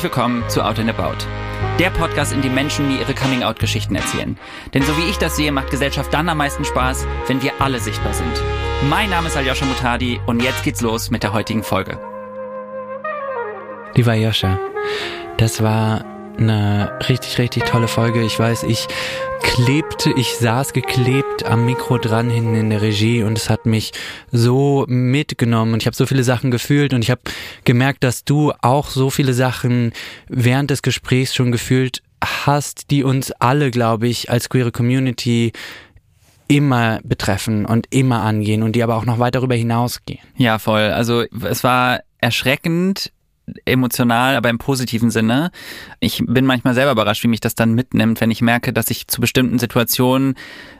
Herzlich willkommen zu Out and About. Der Podcast, in dem Menschen mir ihre Coming-out-Geschichten erzählen. Denn so wie ich das sehe, macht Gesellschaft dann am meisten Spaß, wenn wir alle sichtbar sind. Mein Name ist Aljoscha Mutadi und jetzt geht's los mit der heutigen Folge. Lieber Aljoscha, das war eine richtig, richtig tolle Folge. Ich weiß, ich klebte, ich saß geklebt am Mikro dran hinten in der Regie und es hat mich so mitgenommen und ich habe so viele Sachen gefühlt und ich habe gemerkt, dass du auch so viele Sachen während des Gesprächs schon gefühlt hast, die uns alle, glaube ich, als queere Community immer betreffen und immer angehen und die aber auch noch weit darüber hinausgehen. Ja, voll. Also es war erschreckend, emotional, aber im positiven Sinne. Ich bin manchmal selber überrascht, wie mich das dann mitnimmt, wenn ich merke, dass ich zu bestimmten Situationen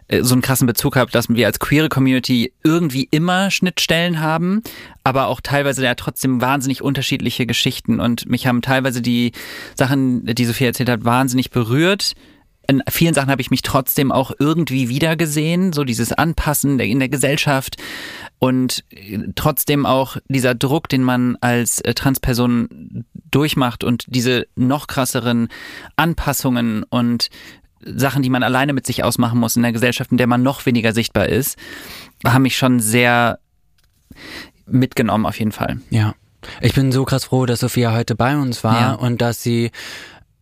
äh, so einen krassen Bezug habe, dass wir als queere Community irgendwie immer Schnittstellen haben, aber auch teilweise ja trotzdem wahnsinnig unterschiedliche Geschichten und mich haben teilweise die Sachen, die Sophie erzählt hat, wahnsinnig berührt in vielen Sachen habe ich mich trotzdem auch irgendwie wiedergesehen, so dieses Anpassen in der Gesellschaft und äh, trotzdem auch dieser Druck, den man als äh, Transperson durchmacht und diese noch krasseren Anpassungen und Sachen, die man alleine mit sich ausmachen muss in der Gesellschaft, in der man noch weniger sichtbar ist, haben mich schon sehr mitgenommen auf jeden Fall. Ja. Ich bin so krass froh, dass Sophia heute bei uns war ja. und dass sie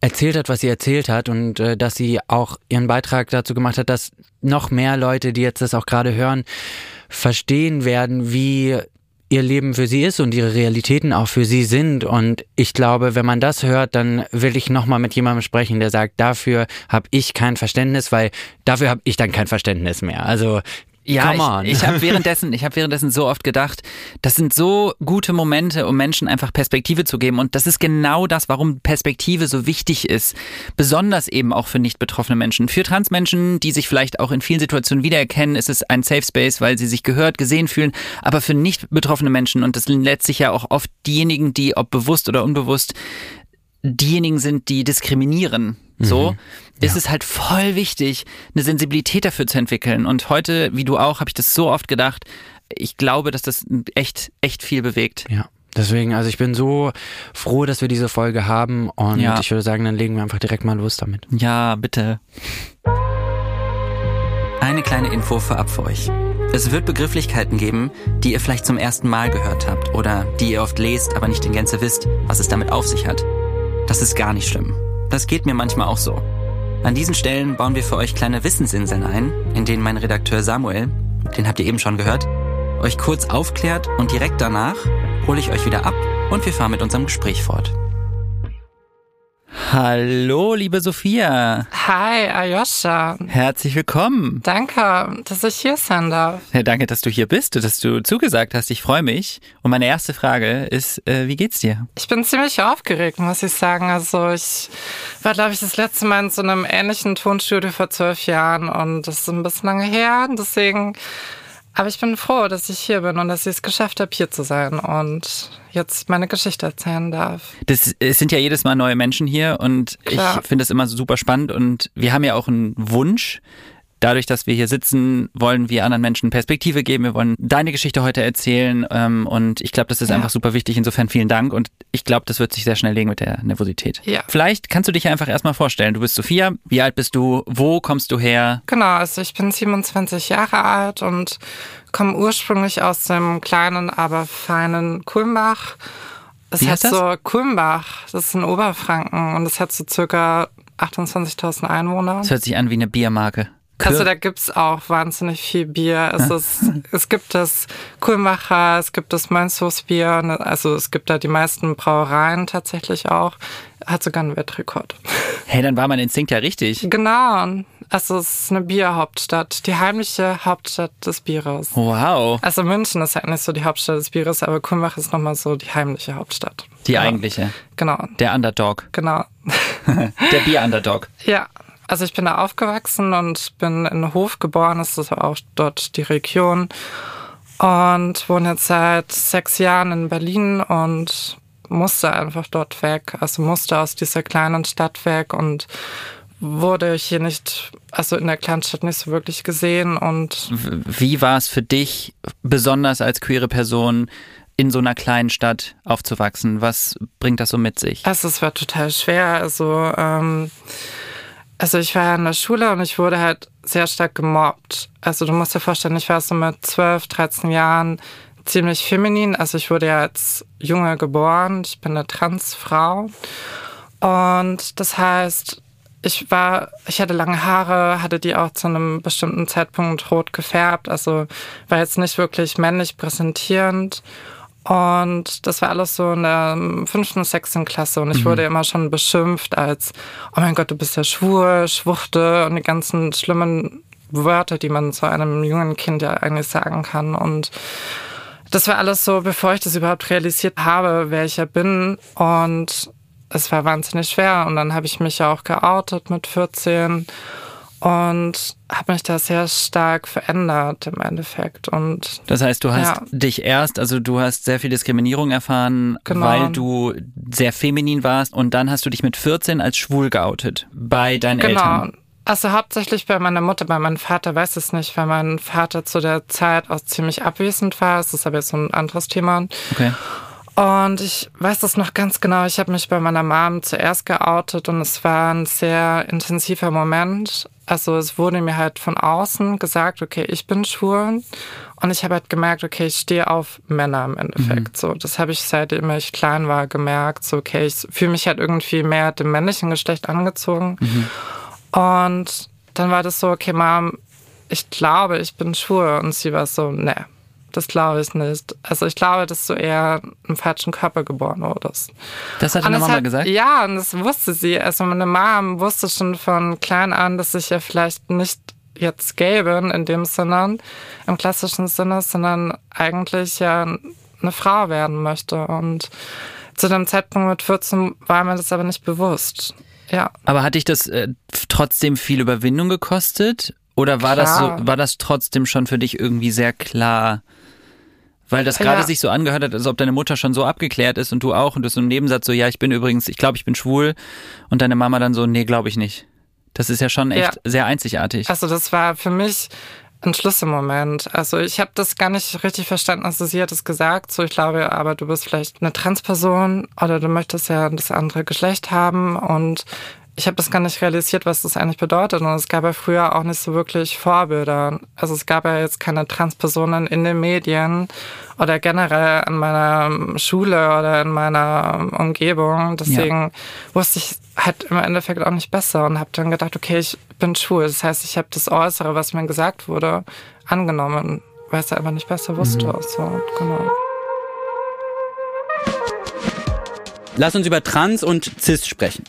erzählt hat, was sie erzählt hat und äh, dass sie auch ihren Beitrag dazu gemacht hat, dass noch mehr Leute, die jetzt das auch gerade hören, verstehen werden, wie ihr Leben für sie ist und ihre Realitäten auch für sie sind. Und ich glaube, wenn man das hört, dann will ich nochmal mit jemandem sprechen, der sagt, dafür habe ich kein Verständnis, weil dafür habe ich dann kein Verständnis mehr. Also ja, ich, ich habe währenddessen, ich habe währenddessen so oft gedacht, das sind so gute Momente, um Menschen einfach Perspektive zu geben. Und das ist genau das, warum Perspektive so wichtig ist. Besonders eben auch für nicht betroffene Menschen. Für Transmenschen, die sich vielleicht auch in vielen Situationen wiedererkennen, ist es ein Safe Space, weil sie sich gehört, gesehen fühlen. Aber für nicht betroffene Menschen, und das sind letztlich ja auch oft diejenigen, die, ob bewusst oder unbewusst, diejenigen sind, die diskriminieren. So mhm. ist ja. es halt voll wichtig, eine Sensibilität dafür zu entwickeln. Und heute, wie du auch, habe ich das so oft gedacht. Ich glaube, dass das echt, echt viel bewegt. Ja. Deswegen, also ich bin so froh, dass wir diese Folge haben und ja. ich würde sagen, dann legen wir einfach direkt mal los damit. Ja, bitte. Eine kleine Info vorab für euch. Es wird Begrifflichkeiten geben, die ihr vielleicht zum ersten Mal gehört habt oder die ihr oft lest, aber nicht in Gänze wisst, was es damit auf sich hat. Das ist gar nicht schlimm. Das geht mir manchmal auch so. An diesen Stellen bauen wir für euch kleine Wissensinseln ein, in denen mein Redakteur Samuel, den habt ihr eben schon gehört, euch kurz aufklärt und direkt danach hole ich euch wieder ab und wir fahren mit unserem Gespräch fort. Hallo, liebe Sophia. Hi, Ayosha. Herzlich willkommen. Danke, dass ich hier sein darf. Ja, danke, dass du hier bist, dass du zugesagt hast. Ich freue mich. Und meine erste Frage ist, äh, wie geht's dir? Ich bin ziemlich aufgeregt, muss ich sagen. Also ich war, glaube ich, das letzte Mal in so einem ähnlichen Tonstudio vor zwölf Jahren und das ist ein bisschen lange her. Deswegen aber ich bin froh, dass ich hier bin und dass ich es geschafft habe, hier zu sein und jetzt meine Geschichte erzählen darf. Das, es sind ja jedes Mal neue Menschen hier und Klar. ich finde das immer super spannend und wir haben ja auch einen Wunsch, dadurch, dass wir hier sitzen, wollen wir anderen Menschen Perspektive geben. Wir wollen deine Geschichte heute erzählen. Ähm, und ich glaube, das ist ja. einfach super wichtig. Insofern vielen Dank. Und ich glaube, das wird sich sehr schnell legen mit der Nervosität. Ja. Vielleicht kannst du dich einfach erstmal vorstellen. Du bist Sophia. Wie alt bist du? Wo kommst du her? Genau, also ich bin 27 Jahre alt und komme ursprünglich aus dem kleinen, aber feinen Kulmbach. Es Wie hat das? so Kulmbach, das ist in Oberfranken und es hat so circa 28.000 Einwohner. Das hört sich an wie eine Biermarke. Also da gibt's auch wahnsinnig viel Bier. Es, ist, es gibt das Kulmacher, es gibt das Mönchshofsbier, ne, also es gibt da die meisten Brauereien tatsächlich auch. Hat sogar einen Weltrekord. Hey, dann war mein Instinkt ja richtig. Genau. Also es ist eine Bierhauptstadt, die heimliche Hauptstadt des Bieres. Wow. Also München ist halt nicht so die Hauptstadt des Bieres, aber Kulmbach ist nochmal so die heimliche Hauptstadt. Die ja. eigentliche. Genau. Der Underdog. Genau. Der Bier-Underdog. Ja, also ich bin da aufgewachsen und bin in Hof geboren, das ist auch dort die Region. Und wohne jetzt seit sechs Jahren in Berlin und musste einfach dort weg. Also musste aus dieser kleinen Stadt weg und wurde hier nicht, also in der kleinen Stadt nicht so wirklich gesehen. Und wie war es für dich, besonders als queere Person, in so einer kleinen Stadt aufzuwachsen? Was bringt das so mit sich? Also es war total schwer. Also, ähm, also ich war ja in der Schule und ich wurde halt sehr stark gemobbt. Also du musst dir vorstellen, ich war so mit 12, 13 Jahren ziemlich feminin. Also ich wurde ja als Junge geboren. Ich bin eine Transfrau. Und das heißt, ich war, ich hatte lange Haare, hatte die auch zu einem bestimmten Zeitpunkt rot gefärbt, also war jetzt nicht wirklich männlich präsentierend. Und das war alles so in der fünften, sechsten Klasse. Und ich mhm. wurde immer schon beschimpft als, oh mein Gott, du bist ja schwul, Schwuchte und die ganzen schlimmen Wörter, die man zu einem jungen Kind ja eigentlich sagen kann. Und das war alles so, bevor ich das überhaupt realisiert habe, wer ich ja bin. Und es war wahnsinnig schwer. Und dann habe ich mich ja auch geoutet mit 14 und habe mich da sehr stark verändert im Endeffekt. Und das heißt, du hast ja. dich erst, also du hast sehr viel Diskriminierung erfahren, genau. weil du sehr feminin warst und dann hast du dich mit 14 als schwul geoutet bei deinen genau. Eltern. Genau. Also hauptsächlich bei meiner Mutter, bei meinem Vater weiß es nicht, weil mein Vater zu der Zeit auch ziemlich abwesend war. Das ist aber jetzt so ein anderes Thema. Okay. Und ich weiß das noch ganz genau. Ich habe mich bei meiner Mom zuerst geoutet und es war ein sehr intensiver Moment. Also es wurde mir halt von außen gesagt, okay, ich bin schwul. Und ich habe halt gemerkt, okay, ich stehe auf Männer im Endeffekt. Mhm. So, das habe ich seitdem ich klein war gemerkt. So, okay, ich fühle mich halt irgendwie mehr dem männlichen Geschlecht angezogen. Mhm. Und dann war das so, okay, Mom, ich glaube, ich bin schwul. Und sie war so, ne, das glaube ich nicht. Also ich glaube, dass du eher im falschen Körper geboren wurdest. Das hat deine Mama hat, gesagt? Ja, und das wusste sie. Also meine Mom wusste schon von klein an, dass ich ja vielleicht nicht jetzt gay bin in dem Sinne, im klassischen Sinne, sondern eigentlich ja eine Frau werden möchte. Und zu dem Zeitpunkt mit 14 war mir das aber nicht bewusst. Ja. Aber hat dich das äh, trotzdem viel Überwindung gekostet? Oder war das so, war das trotzdem schon für dich irgendwie sehr klar? Weil das gerade ja. sich so angehört hat, als ob deine Mutter schon so abgeklärt ist und du auch und du so im Nebensatz so, ja, ich bin übrigens, ich glaube, ich bin schwul und deine Mama dann so, nee, glaube ich nicht. Das ist ja schon echt ja. sehr einzigartig. Also das war für mich ein Schlüsselmoment. Also ich habe das gar nicht richtig verstanden. Also sie hat es gesagt, so ich glaube, aber du bist vielleicht eine Transperson oder du möchtest ja das andere Geschlecht haben und ich habe das gar nicht realisiert, was das eigentlich bedeutet. Und es gab ja früher auch nicht so wirklich Vorbilder. Also es gab ja jetzt keine Transpersonen in den Medien oder generell an meiner Schule oder in meiner Umgebung. Deswegen ja. wusste ich halt im Endeffekt auch nicht besser und habe dann gedacht, okay, ich bin schwul. Das heißt, ich habe das Äußere, was mir gesagt wurde, angenommen, weil ich es einfach nicht besser wusste. Mhm. So, genau. Lass uns über Trans und Cis sprechen.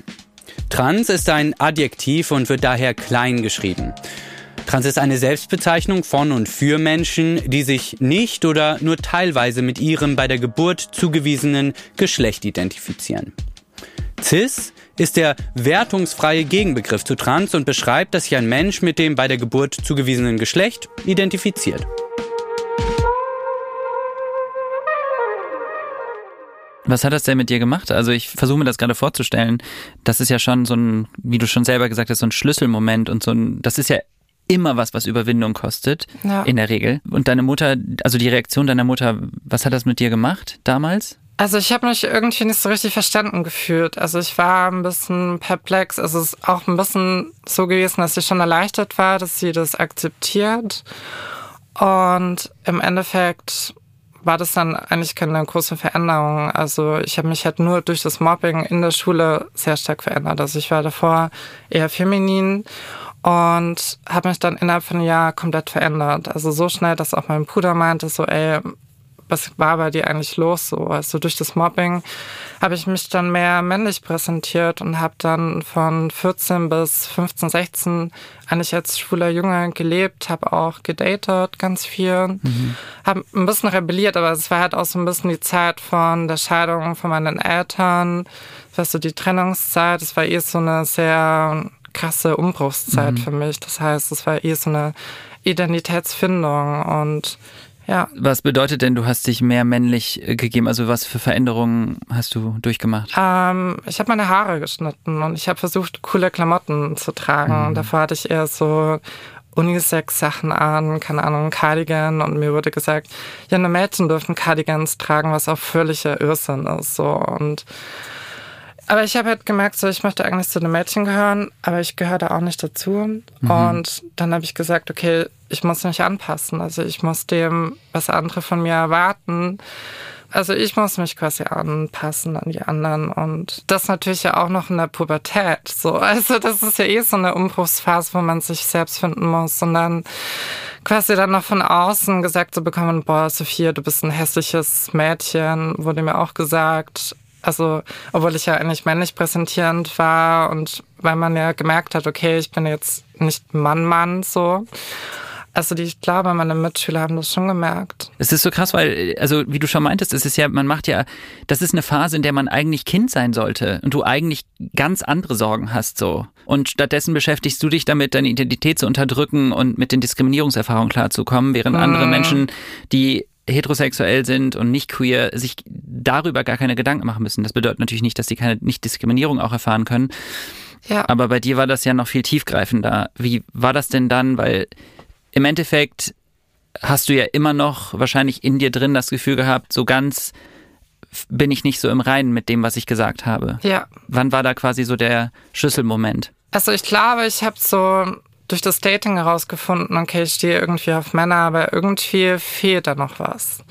Trans ist ein Adjektiv und wird daher klein geschrieben. Trans ist eine Selbstbezeichnung von und für Menschen, die sich nicht oder nur teilweise mit ihrem bei der Geburt zugewiesenen Geschlecht identifizieren. Cis ist der wertungsfreie Gegenbegriff zu Trans und beschreibt, dass sich ein Mensch mit dem bei der Geburt zugewiesenen Geschlecht identifiziert. Was hat das denn mit dir gemacht? Also ich versuche mir das gerade vorzustellen. Das ist ja schon so ein, wie du schon selber gesagt hast, so ein Schlüsselmoment und so ein, das ist ja immer was, was Überwindung kostet, ja. in der Regel. Und deine Mutter, also die Reaktion deiner Mutter, was hat das mit dir gemacht damals? Also ich habe mich irgendwie nicht so richtig verstanden gefühlt. Also ich war ein bisschen perplex. Also es ist auch ein bisschen so gewesen, dass sie schon erleichtert war, dass sie das akzeptiert. Und im Endeffekt war das dann eigentlich keine große Veränderung. Also ich habe mich halt nur durch das Mobbing in der Schule sehr stark verändert. Also ich war davor eher feminin und habe mich dann innerhalb von einem Jahr komplett verändert. Also so schnell, dass auch mein Bruder meinte, so ey, was war bei dir eigentlich los so? Also durch das Mobbing habe ich mich dann mehr männlich präsentiert und habe dann von 14 bis 15, 16 eigentlich als schwuler Junge gelebt, habe auch gedatet ganz viel, mhm. habe ein bisschen rebelliert, aber es war halt auch so ein bisschen die Zeit von der Scheidung von meinen Eltern, weißt du, die Trennungszeit, es war eh so eine sehr krasse Umbruchszeit mhm. für mich. Das heißt, es war eh so eine Identitätsfindung und ja. Was bedeutet denn, du hast dich mehr männlich äh, gegeben? Also was für Veränderungen hast du durchgemacht? Ähm, ich habe meine Haare geschnitten und ich habe versucht, coole Klamotten zu tragen. Mhm. Davor hatte ich eher so Unisex-Sachen an, keine Ahnung, Cardigan und mir wurde gesagt, ja, nur Mädchen dürfen Cardigans tragen, was auch völliger Irrsinn ist, so und aber ich habe halt gemerkt, so ich möchte eigentlich zu den Mädchen gehören, aber ich gehöre da auch nicht dazu. Mhm. Und dann habe ich gesagt, okay, ich muss mich anpassen. Also ich muss dem, was andere von mir erwarten. Also ich muss mich quasi anpassen an die anderen und das natürlich ja auch noch in der Pubertät. So, also das ist ja eh so eine Umbruchsphase, wo man sich selbst finden muss und dann quasi dann noch von außen gesagt zu bekommen, boah, Sophia, du bist ein hässliches Mädchen, wurde mir auch gesagt. Also, obwohl ich ja eigentlich männlich präsentierend war und weil man ja gemerkt hat, okay, ich bin jetzt nicht Mann-Mann so. Also die, ich glaube, meine Mitschüler haben das schon gemerkt. Es ist so krass, weil, also wie du schon meintest, es ist ja, man macht ja, das ist eine Phase, in der man eigentlich Kind sein sollte und du eigentlich ganz andere Sorgen hast so. Und stattdessen beschäftigst du dich damit, deine Identität zu unterdrücken und mit den Diskriminierungserfahrungen klarzukommen, während mhm. andere Menschen, die heterosexuell sind und nicht queer, sich darüber gar keine Gedanken machen müssen. Das bedeutet natürlich nicht, dass sie keine Nicht-Diskriminierung auch erfahren können. Ja. Aber bei dir war das ja noch viel tiefgreifender. Wie war das denn dann? Weil im Endeffekt hast du ja immer noch wahrscheinlich in dir drin das Gefühl gehabt, so ganz bin ich nicht so im Reinen mit dem, was ich gesagt habe. Ja. Wann war da quasi so der Schlüsselmoment? Also ich glaube, ich habe so durch das Dating herausgefunden, okay, ich stehe irgendwie auf Männer, aber irgendwie fehlt da noch was.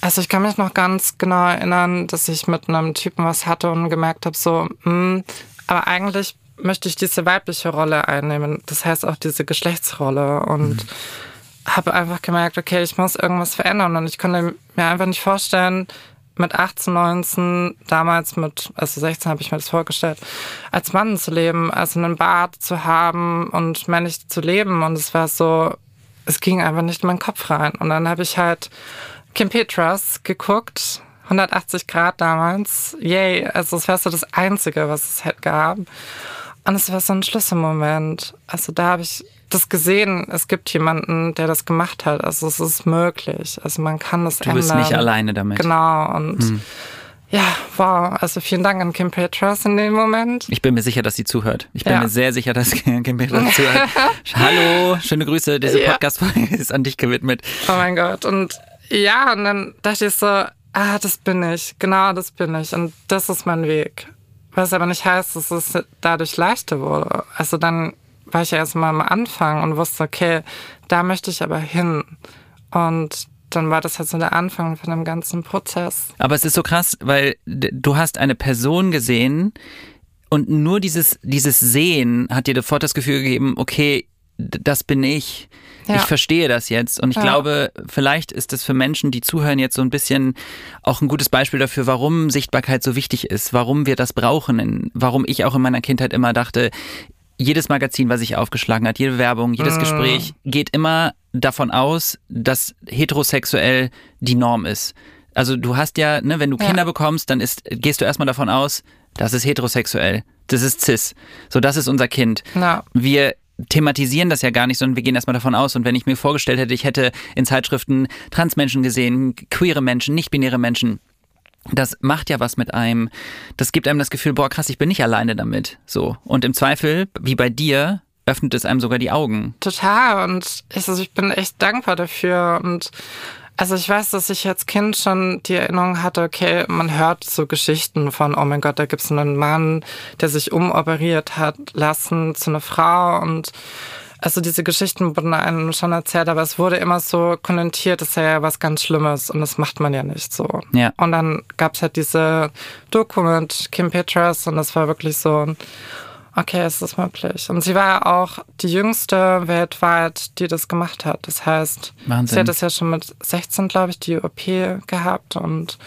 Also ich kann mich noch ganz genau erinnern, dass ich mit einem Typen was hatte und gemerkt habe, so, mh, hm, aber eigentlich möchte ich diese weibliche Rolle einnehmen. Das heißt auch diese Geschlechtsrolle und mhm. habe einfach gemerkt, okay, ich muss irgendwas verändern und ich konnte mir einfach nicht vorstellen, mit 18, 19, damals mit, also 16 habe ich mir das vorgestellt, als Mann zu leben, also einen Bart zu haben und männlich zu leben. Und es war so, es ging einfach nicht in meinen Kopf rein. Und dann habe ich halt Kim Petras geguckt, 180 Grad damals. Yay, also es war so das Einzige, was es halt gab. Und es war so ein Schlüsselmoment. Also da habe ich das gesehen, es gibt jemanden, der das gemacht hat. Also es ist möglich. Also man kann das du ändern. Du bist nicht alleine damit. Genau. Und hm. ja, wow. Also vielen Dank an Kim Petras in dem Moment. Ich bin mir sicher, dass sie zuhört. Ich bin ja. mir sehr sicher, dass Kim Petras zuhört. Hallo, schöne Grüße. Diese Podcast-Folge ist an dich gewidmet. Oh mein Gott. Und ja, und dann dachte ich so, ah, das bin ich. Genau, das bin ich. Und das ist mein Weg. Was aber nicht heißt, dass es dadurch leichter wurde. Also dann war ich ja erstmal am Anfang und wusste, okay, da möchte ich aber hin. Und dann war das halt so der Anfang von dem ganzen Prozess. Aber es ist so krass, weil du hast eine Person gesehen und nur dieses, dieses Sehen hat dir sofort das Gefühl gegeben, okay, das bin ich. Ja. Ich verstehe das jetzt. Und ich ja. glaube, vielleicht ist es für Menschen, die zuhören, jetzt so ein bisschen auch ein gutes Beispiel dafür, warum Sichtbarkeit so wichtig ist, warum wir das brauchen, warum ich auch in meiner Kindheit immer dachte, jedes Magazin, was sich aufgeschlagen hat, jede Werbung, jedes mm. Gespräch geht immer davon aus, dass heterosexuell die Norm ist. Also du hast ja, ne, wenn du Kinder ja. bekommst, dann ist, gehst du erstmal davon aus, das ist heterosexuell, das ist cis. So, das ist unser Kind. Ja. Wir thematisieren das ja gar nicht, sondern wir gehen erstmal davon aus. Und wenn ich mir vorgestellt hätte, ich hätte in Zeitschriften Transmenschen gesehen, queere Menschen, nicht-binäre Menschen, das macht ja was mit einem. Das gibt einem das Gefühl, boah, krass, ich bin nicht alleine damit. So. Und im Zweifel, wie bei dir, öffnet es einem sogar die Augen. Total. Und ich, also ich bin echt dankbar dafür. Und also ich weiß, dass ich als Kind schon die Erinnerung hatte, okay, man hört so Geschichten von, oh mein Gott, da gibt es einen Mann, der sich umoperiert hat lassen zu einer Frau und also diese Geschichten wurden einem schon erzählt, aber es wurde immer so konnotiert, das sei ja was ganz Schlimmes und das macht man ja nicht so. Ja. Und dann gab es halt diese Doku mit Kim Petras und das war wirklich so, okay, es ist möglich. Und sie war ja auch die jüngste weltweit, die das gemacht hat. Das heißt, Wahnsinn. sie hat es ja schon mit 16, glaube ich, die OP gehabt und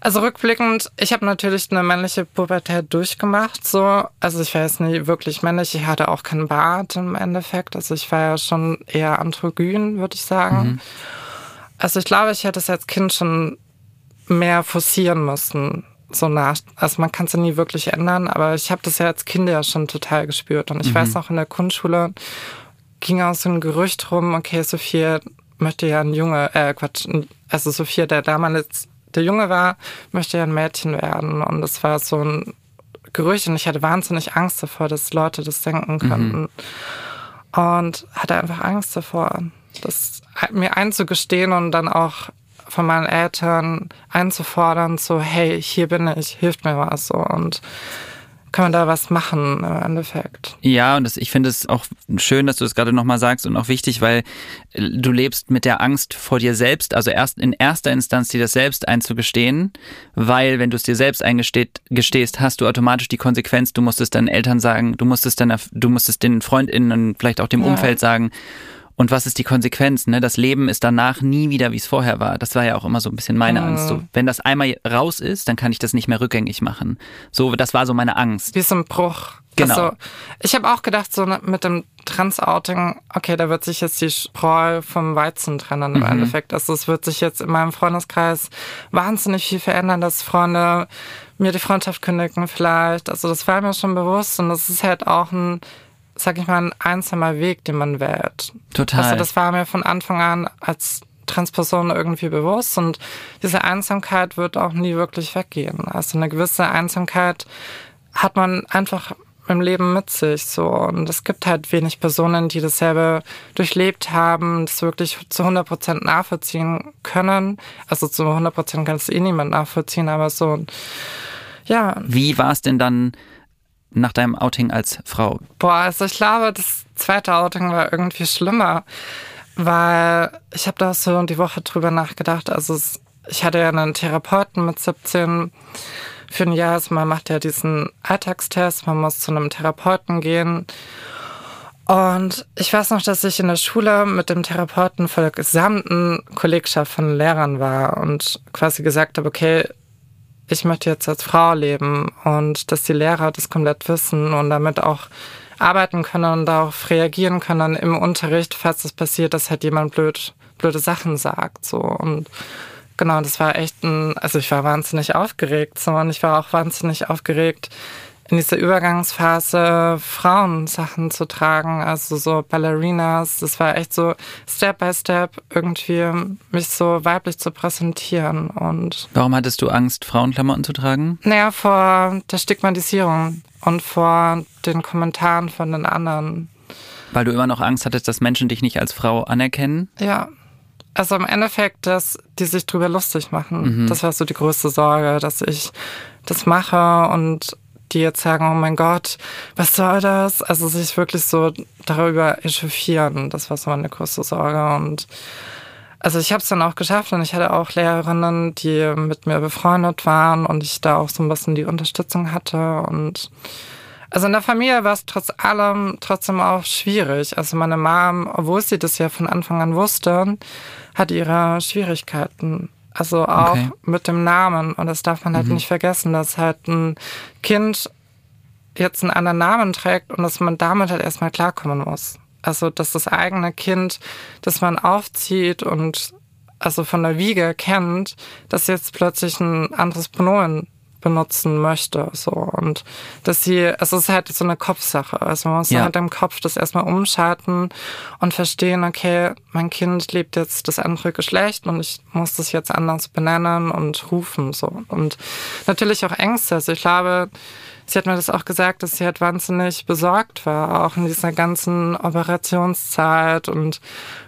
also rückblickend, ich habe natürlich eine männliche Pubertät durchgemacht. So, also ich war jetzt nie wirklich männlich. Ich hatte auch keinen Bart im Endeffekt. Also ich war ja schon eher androgyn, würde ich sagen. Mhm. Also ich glaube, ich hätte es als Kind schon mehr forcieren müssen. So nach, also man kann es ja nie wirklich ändern, aber ich habe das ja als Kind ja schon total gespürt. Und ich mhm. weiß noch, in der Grundschule ging auch so ein Gerücht rum, okay, Sophia möchte ja ein Junge, äh, Quatsch, also Sophia, der damals der Junge war, möchte ja ein Mädchen werden. Und es war so ein Gerücht und ich hatte wahnsinnig Angst davor, dass Leute das denken mhm. könnten. Mhm. und hatte einfach Angst davor, das mir einzugestehen und dann auch von meinen Eltern einzufordern, so hey, hier bin ich, hilft mir was so und kann man da was machen im Endeffekt. Ja, und das, ich finde es auch schön, dass du das gerade nochmal sagst und auch wichtig, weil äh, du lebst mit der Angst vor dir selbst, also erst in erster Instanz dir das selbst einzugestehen, weil wenn du es dir selbst eingestehst, hast du automatisch die Konsequenz, du musst es deinen Eltern sagen, du musst es, deiner, du musst es den FreundInnen und vielleicht auch dem ja. Umfeld sagen und was ist die Konsequenz? Ne? Das Leben ist danach nie wieder, wie es vorher war. Das war ja auch immer so ein bisschen meine Angst. So, wenn das einmal raus ist, dann kann ich das nicht mehr rückgängig machen. So, das war so meine Angst. Wie so ein Bruch. Genau. Also, ich habe auch gedacht, so mit dem Trans-Outing, okay, da wird sich jetzt die Spreu vom Weizen trennen im mhm. Endeffekt. Also es wird sich jetzt in meinem Freundeskreis wahnsinnig viel verändern, dass Freunde mir die Freundschaft kündigen vielleicht. Also das war mir schon bewusst und das ist halt auch ein sag ich mal, ein einsamer Weg, den man wählt. Total. Also das war mir von Anfang an als Transperson irgendwie bewusst und diese Einsamkeit wird auch nie wirklich weggehen. Also eine gewisse Einsamkeit hat man einfach im Leben mit sich so und es gibt halt wenig Personen, die dasselbe durchlebt haben, das wirklich zu 100 Prozent nachvollziehen können. Also zu 100 Prozent kann es eh niemand nachvollziehen, aber so ja. Wie war es denn dann nach deinem Outing als Frau? Boah, also ich glaube, das zweite Outing war irgendwie schlimmer, weil ich habe da so die Woche drüber nachgedacht. Also ich hatte ja einen Therapeuten mit 17 für ein Jahr. Also man macht ja diesen Alltagstest, man muss zu einem Therapeuten gehen. Und ich weiß noch, dass ich in der Schule mit dem Therapeuten vor der gesamten Kollegschaft von Lehrern war und quasi gesagt habe, okay, ich möchte jetzt als Frau leben und dass die Lehrer das komplett wissen und damit auch arbeiten können und darauf reagieren können im Unterricht, falls es passiert, dass halt jemand blöd, blöde Sachen sagt. So. Und genau, das war echt ein, also ich war wahnsinnig aufgeregt, so, und ich war auch wahnsinnig aufgeregt, in dieser Übergangsphase Frauensachen zu tragen, also so Ballerinas. Das war echt so Step by Step irgendwie mich so weiblich zu präsentieren. Und Warum hattest du Angst, Frauenklamotten zu tragen? Naja, vor der Stigmatisierung und vor den Kommentaren von den anderen. Weil du immer noch Angst hattest, dass Menschen dich nicht als Frau anerkennen? Ja. Also im Endeffekt, dass die sich drüber lustig machen. Mhm. Das war so die größte Sorge, dass ich das mache und die jetzt sagen, oh mein Gott, was soll das? Also sich wirklich so darüber echauffieren, das war so meine größte Sorge. Und also ich habe es dann auch geschafft und ich hatte auch Lehrerinnen, die mit mir befreundet waren und ich da auch so ein bisschen die Unterstützung hatte. Und also in der Familie war es trotz allem trotzdem auch schwierig. Also meine Mom, obwohl sie das ja von Anfang an wusste, hat ihre Schwierigkeiten. Also auch okay. mit dem Namen. Und das darf man halt mhm. nicht vergessen, dass halt ein Kind jetzt einen anderen Namen trägt und dass man damit halt erstmal klarkommen muss. Also, dass das eigene Kind, das man aufzieht und also von der Wiege kennt, dass jetzt plötzlich ein anderes Pronomen benutzen möchte. So. Und dass sie, also es ist halt so eine Kopfsache. Also man muss ja. halt im Kopf das erstmal umschalten und verstehen, okay, mein Kind lebt jetzt das andere Geschlecht und ich muss das jetzt anders benennen und rufen. So. Und natürlich auch Ängste. Also ich glaube, sie hat mir das auch gesagt, dass sie halt wahnsinnig besorgt war, auch in dieser ganzen Operationszeit und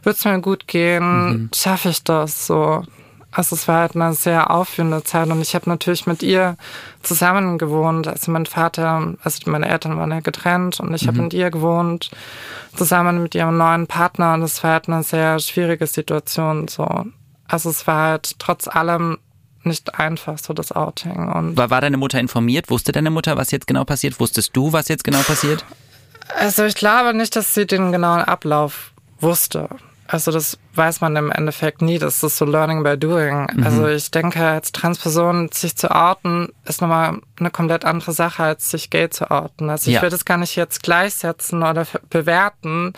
wird es mir gut gehen, mhm. schaffe ich das so. Also es war halt eine sehr aufführende Zeit und ich habe natürlich mit ihr zusammen gewohnt. Also mein Vater, also meine Eltern waren ja getrennt und ich mhm. habe mit ihr gewohnt, zusammen mit ihrem neuen Partner und es war halt eine sehr schwierige Situation so. Also es war halt trotz allem nicht einfach so das Outing. Und war, war deine Mutter informiert? Wusste deine Mutter, was jetzt genau passiert? Wusstest du, was jetzt genau passiert? Also ich glaube nicht, dass sie den genauen Ablauf wusste. Also das weiß man im Endeffekt nie. Das ist so Learning by Doing. Mhm. Also ich denke, als Transperson sich zu outen, ist nochmal eine komplett andere Sache, als sich gay zu outen. Also ich ja. will das gar nicht jetzt gleichsetzen oder bewerten,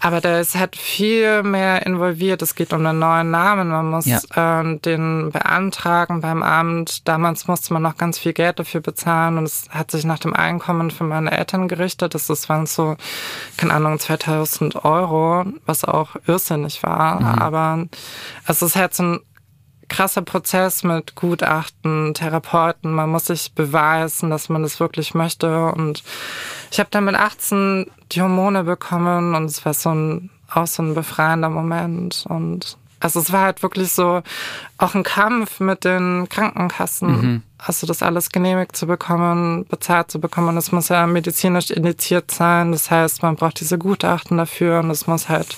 aber da ist halt viel mehr involviert. Es geht um einen neuen Namen. Man muss ja. äh, den beantragen beim Amt. Damals musste man noch ganz viel Geld dafür bezahlen und es hat sich nach dem Einkommen von meinen Eltern gerichtet. Das, das waren so, keine Ahnung, 2000 Euro, was auch irrsinnig war. Mhm. Aber es ist halt so ein krasser Prozess mit Gutachten, Therapeuten. Man muss sich beweisen, dass man das wirklich möchte. Und ich habe dann mit 18 die Hormone bekommen und es war so ein, auch so ein befreiender Moment. Und also es war halt wirklich so auch ein Kampf mit den Krankenkassen. Mhm. Also das alles genehmigt zu bekommen, bezahlt zu bekommen. Und es muss ja medizinisch indiziert sein. Das heißt, man braucht diese Gutachten dafür und es muss halt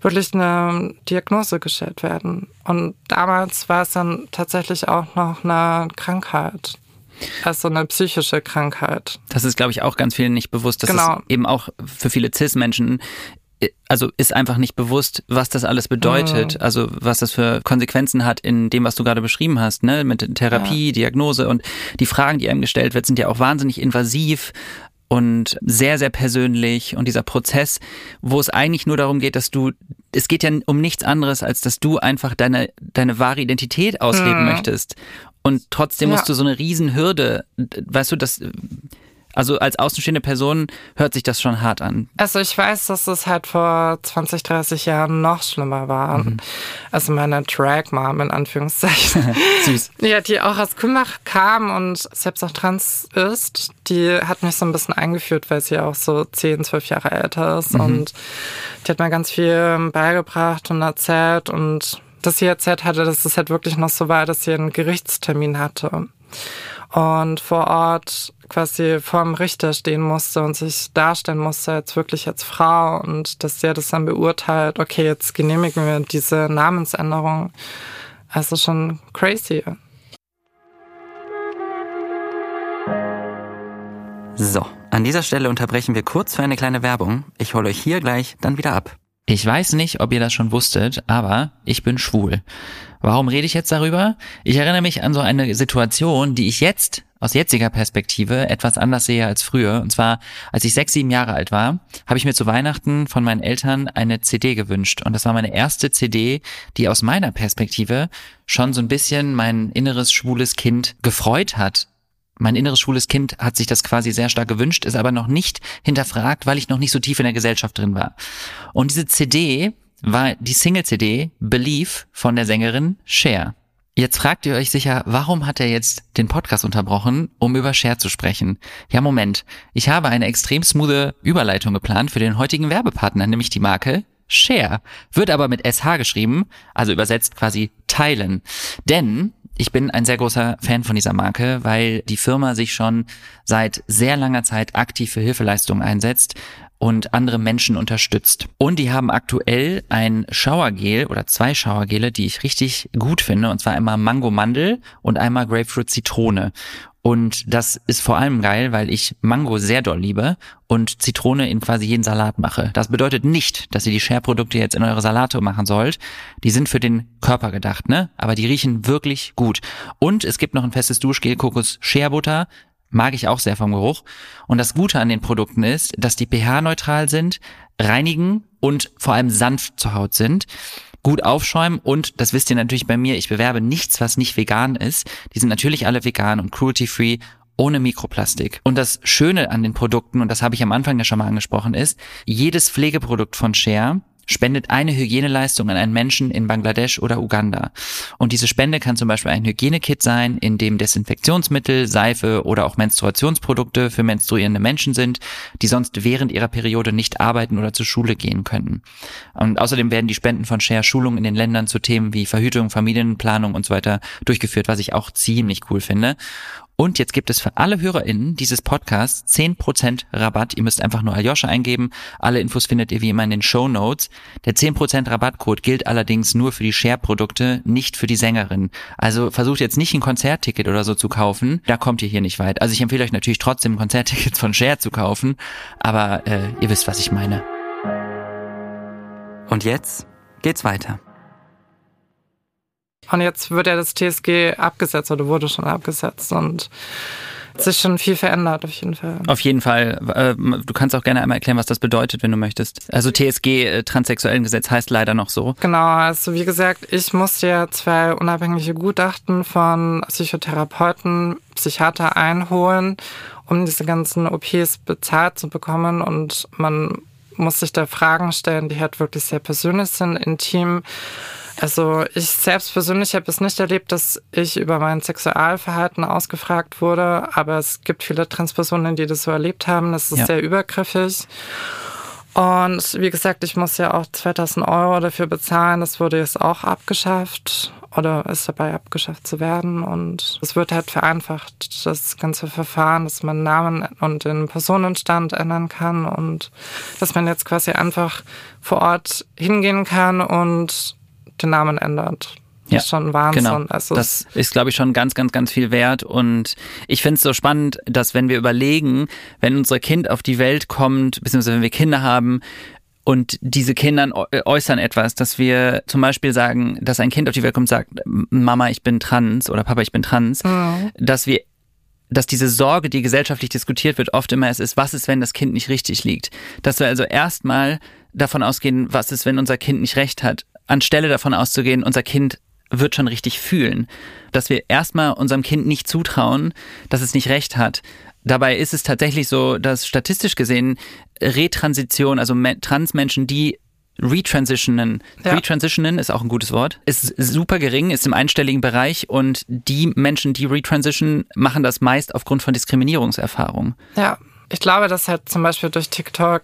wirklich eine Diagnose gestellt werden. Und damals war es dann tatsächlich auch noch eine Krankheit. Also eine psychische Krankheit. Das ist, glaube ich, auch ganz vielen nicht bewusst. Das genau. ist eben auch für viele CIS-Menschen also ist einfach nicht bewusst, was das alles bedeutet, mhm. also was das für Konsequenzen hat in dem, was du gerade beschrieben hast, ne, mit Therapie, ja. Diagnose und die Fragen, die einem gestellt wird, sind ja auch wahnsinnig invasiv und sehr, sehr persönlich und dieser Prozess, wo es eigentlich nur darum geht, dass du, es geht ja um nichts anderes, als dass du einfach deine, deine wahre Identität ausleben mhm. möchtest. Und trotzdem ja. musst du so eine Riesenhürde, weißt du, das, also als außenstehende Person hört sich das schon hart an. Also ich weiß, dass es halt vor 20, 30 Jahren noch schlimmer war. Mhm. Also meine Drag-Mom in Anführungszeichen. Süß. Ja, die auch aus Kulmbach kam und selbst auch trans ist, die hat mich so ein bisschen eingeführt, weil sie auch so 10, 12 Jahre älter ist. Mhm. Und die hat mir ganz viel beigebracht und erzählt. Und dass sie erzählt hatte, dass es halt wirklich noch so war, dass sie einen Gerichtstermin hatte und vor Ort quasi vor dem Richter stehen musste und sich darstellen musste als wirklich als Frau und dass der das dann beurteilt, okay, jetzt genehmigen wir diese Namensänderung. Also schon crazy. So, an dieser Stelle unterbrechen wir kurz für eine kleine Werbung. Ich hole euch hier gleich dann wieder ab. Ich weiß nicht, ob ihr das schon wusstet, aber ich bin schwul. Warum rede ich jetzt darüber? Ich erinnere mich an so eine Situation, die ich jetzt aus jetziger Perspektive etwas anders sehe als früher. Und zwar, als ich sechs, sieben Jahre alt war, habe ich mir zu Weihnachten von meinen Eltern eine CD gewünscht. Und das war meine erste CD, die aus meiner Perspektive schon so ein bisschen mein inneres schwules Kind gefreut hat. Mein inneres schwules Kind hat sich das quasi sehr stark gewünscht, ist aber noch nicht hinterfragt, weil ich noch nicht so tief in der Gesellschaft drin war. Und diese CD war die Single-CD Believe von der Sängerin Cher. Jetzt fragt ihr euch sicher, warum hat er jetzt den Podcast unterbrochen, um über Cher zu sprechen? Ja, Moment. Ich habe eine extrem smoothe Überleitung geplant für den heutigen Werbepartner, nämlich die Marke Share. Wird aber mit SH geschrieben, also übersetzt quasi teilen. Denn ich bin ein sehr großer Fan von dieser Marke, weil die Firma sich schon seit sehr langer Zeit aktiv für Hilfeleistungen einsetzt und andere Menschen unterstützt. Und die haben aktuell ein Showergel oder zwei Showergele, die ich richtig gut finde, und zwar einmal Mango Mandel und einmal Grapefruit Zitrone. Und das ist vor allem geil, weil ich Mango sehr doll liebe und Zitrone in quasi jeden Salat mache. Das bedeutet nicht, dass ihr die Share-Produkte jetzt in eure Salate machen sollt. Die sind für den Körper gedacht, ne? Aber die riechen wirklich gut. Und es gibt noch ein festes Duschgel Kokos Share Butter mag ich auch sehr vom Geruch. Und das Gute an den Produkten ist, dass die pH-neutral sind, reinigen und vor allem sanft zur Haut sind, gut aufschäumen und, das wisst ihr natürlich bei mir, ich bewerbe nichts, was nicht vegan ist. Die sind natürlich alle vegan und cruelty-free ohne Mikroplastik. Und das Schöne an den Produkten, und das habe ich am Anfang ja schon mal angesprochen, ist, jedes Pflegeprodukt von Share spendet eine Hygieneleistung an einen Menschen in Bangladesch oder Uganda. Und diese Spende kann zum Beispiel ein Hygienekit sein, in dem Desinfektionsmittel, Seife oder auch Menstruationsprodukte für menstruierende Menschen sind, die sonst während ihrer Periode nicht arbeiten oder zur Schule gehen können. Und außerdem werden die Spenden von Share Schulungen in den Ländern zu Themen wie Verhütung, Familienplanung und so weiter durchgeführt, was ich auch ziemlich cool finde. Und jetzt gibt es für alle HörerInnen dieses Podcasts 10% Rabatt. Ihr müsst einfach nur Aljoscha eingeben. Alle Infos findet ihr wie immer in den Show Notes. Der 10% Rabattcode gilt allerdings nur für die Share-Produkte, nicht für die Sängerin. Also versucht jetzt nicht ein Konzertticket oder so zu kaufen. Da kommt ihr hier nicht weit. Also ich empfehle euch natürlich trotzdem Konzerttickets von Share zu kaufen. Aber äh, ihr wisst, was ich meine. Und jetzt geht's weiter. Und jetzt wird ja das TSG abgesetzt oder wurde schon abgesetzt und es ist schon viel verändert, auf jeden Fall. Auf jeden Fall. Äh, du kannst auch gerne einmal erklären, was das bedeutet, wenn du möchtest. Also TSG, äh, transsexuellen Gesetz, heißt leider noch so. Genau, also wie gesagt, ich musste ja zwei unabhängige Gutachten von Psychotherapeuten, Psychiater einholen, um diese ganzen OPs bezahlt zu bekommen. Und man muss sich da Fragen stellen, die halt wirklich sehr persönlich sind, intim Also ich selbst persönlich habe es nicht erlebt, dass ich über mein Sexualverhalten ausgefragt wurde, aber es gibt viele Transpersonen, die das so erlebt haben. Das ist ja. sehr übergriffig. Und wie gesagt, ich muss ja auch 2000 Euro dafür bezahlen. Das wurde jetzt auch abgeschafft oder ist dabei abgeschafft zu werden. Und es wird halt vereinfacht, das ganze Verfahren, dass man Namen und den Personenstand ändern kann und dass man jetzt quasi einfach vor Ort hingehen kann und den Namen ändert. Das ja, ist schon Wahnsinn. Genau. Also das ist, glaube ich, schon ganz, ganz, ganz viel wert. Und ich finde es so spannend, dass wenn wir überlegen, wenn unser Kind auf die Welt kommt, beziehungsweise wenn wir Kinder haben, und diese Kinder äußern etwas, dass wir zum Beispiel sagen, dass ein Kind auf die Welt kommt und sagt, Mama, ich bin trans oder Papa, ich bin trans, mhm. dass wir dass diese Sorge, die gesellschaftlich diskutiert wird, oft immer es ist, was ist, wenn das Kind nicht richtig liegt. Dass wir also erstmal davon ausgehen, was ist, wenn unser Kind nicht recht hat, anstelle davon auszugehen, unser Kind wird schon richtig fühlen. Dass wir erstmal unserem Kind nicht zutrauen, dass es nicht recht hat. Dabei ist es tatsächlich so, dass statistisch gesehen Retransition, also Transmenschen, die retransitionen, ja. retransitionen ist auch ein gutes Wort, ist super gering, ist im einstelligen Bereich und die Menschen, die retransition, machen das meist aufgrund von Diskriminierungserfahrungen. Ja, ich glaube, dass halt zum Beispiel durch TikTok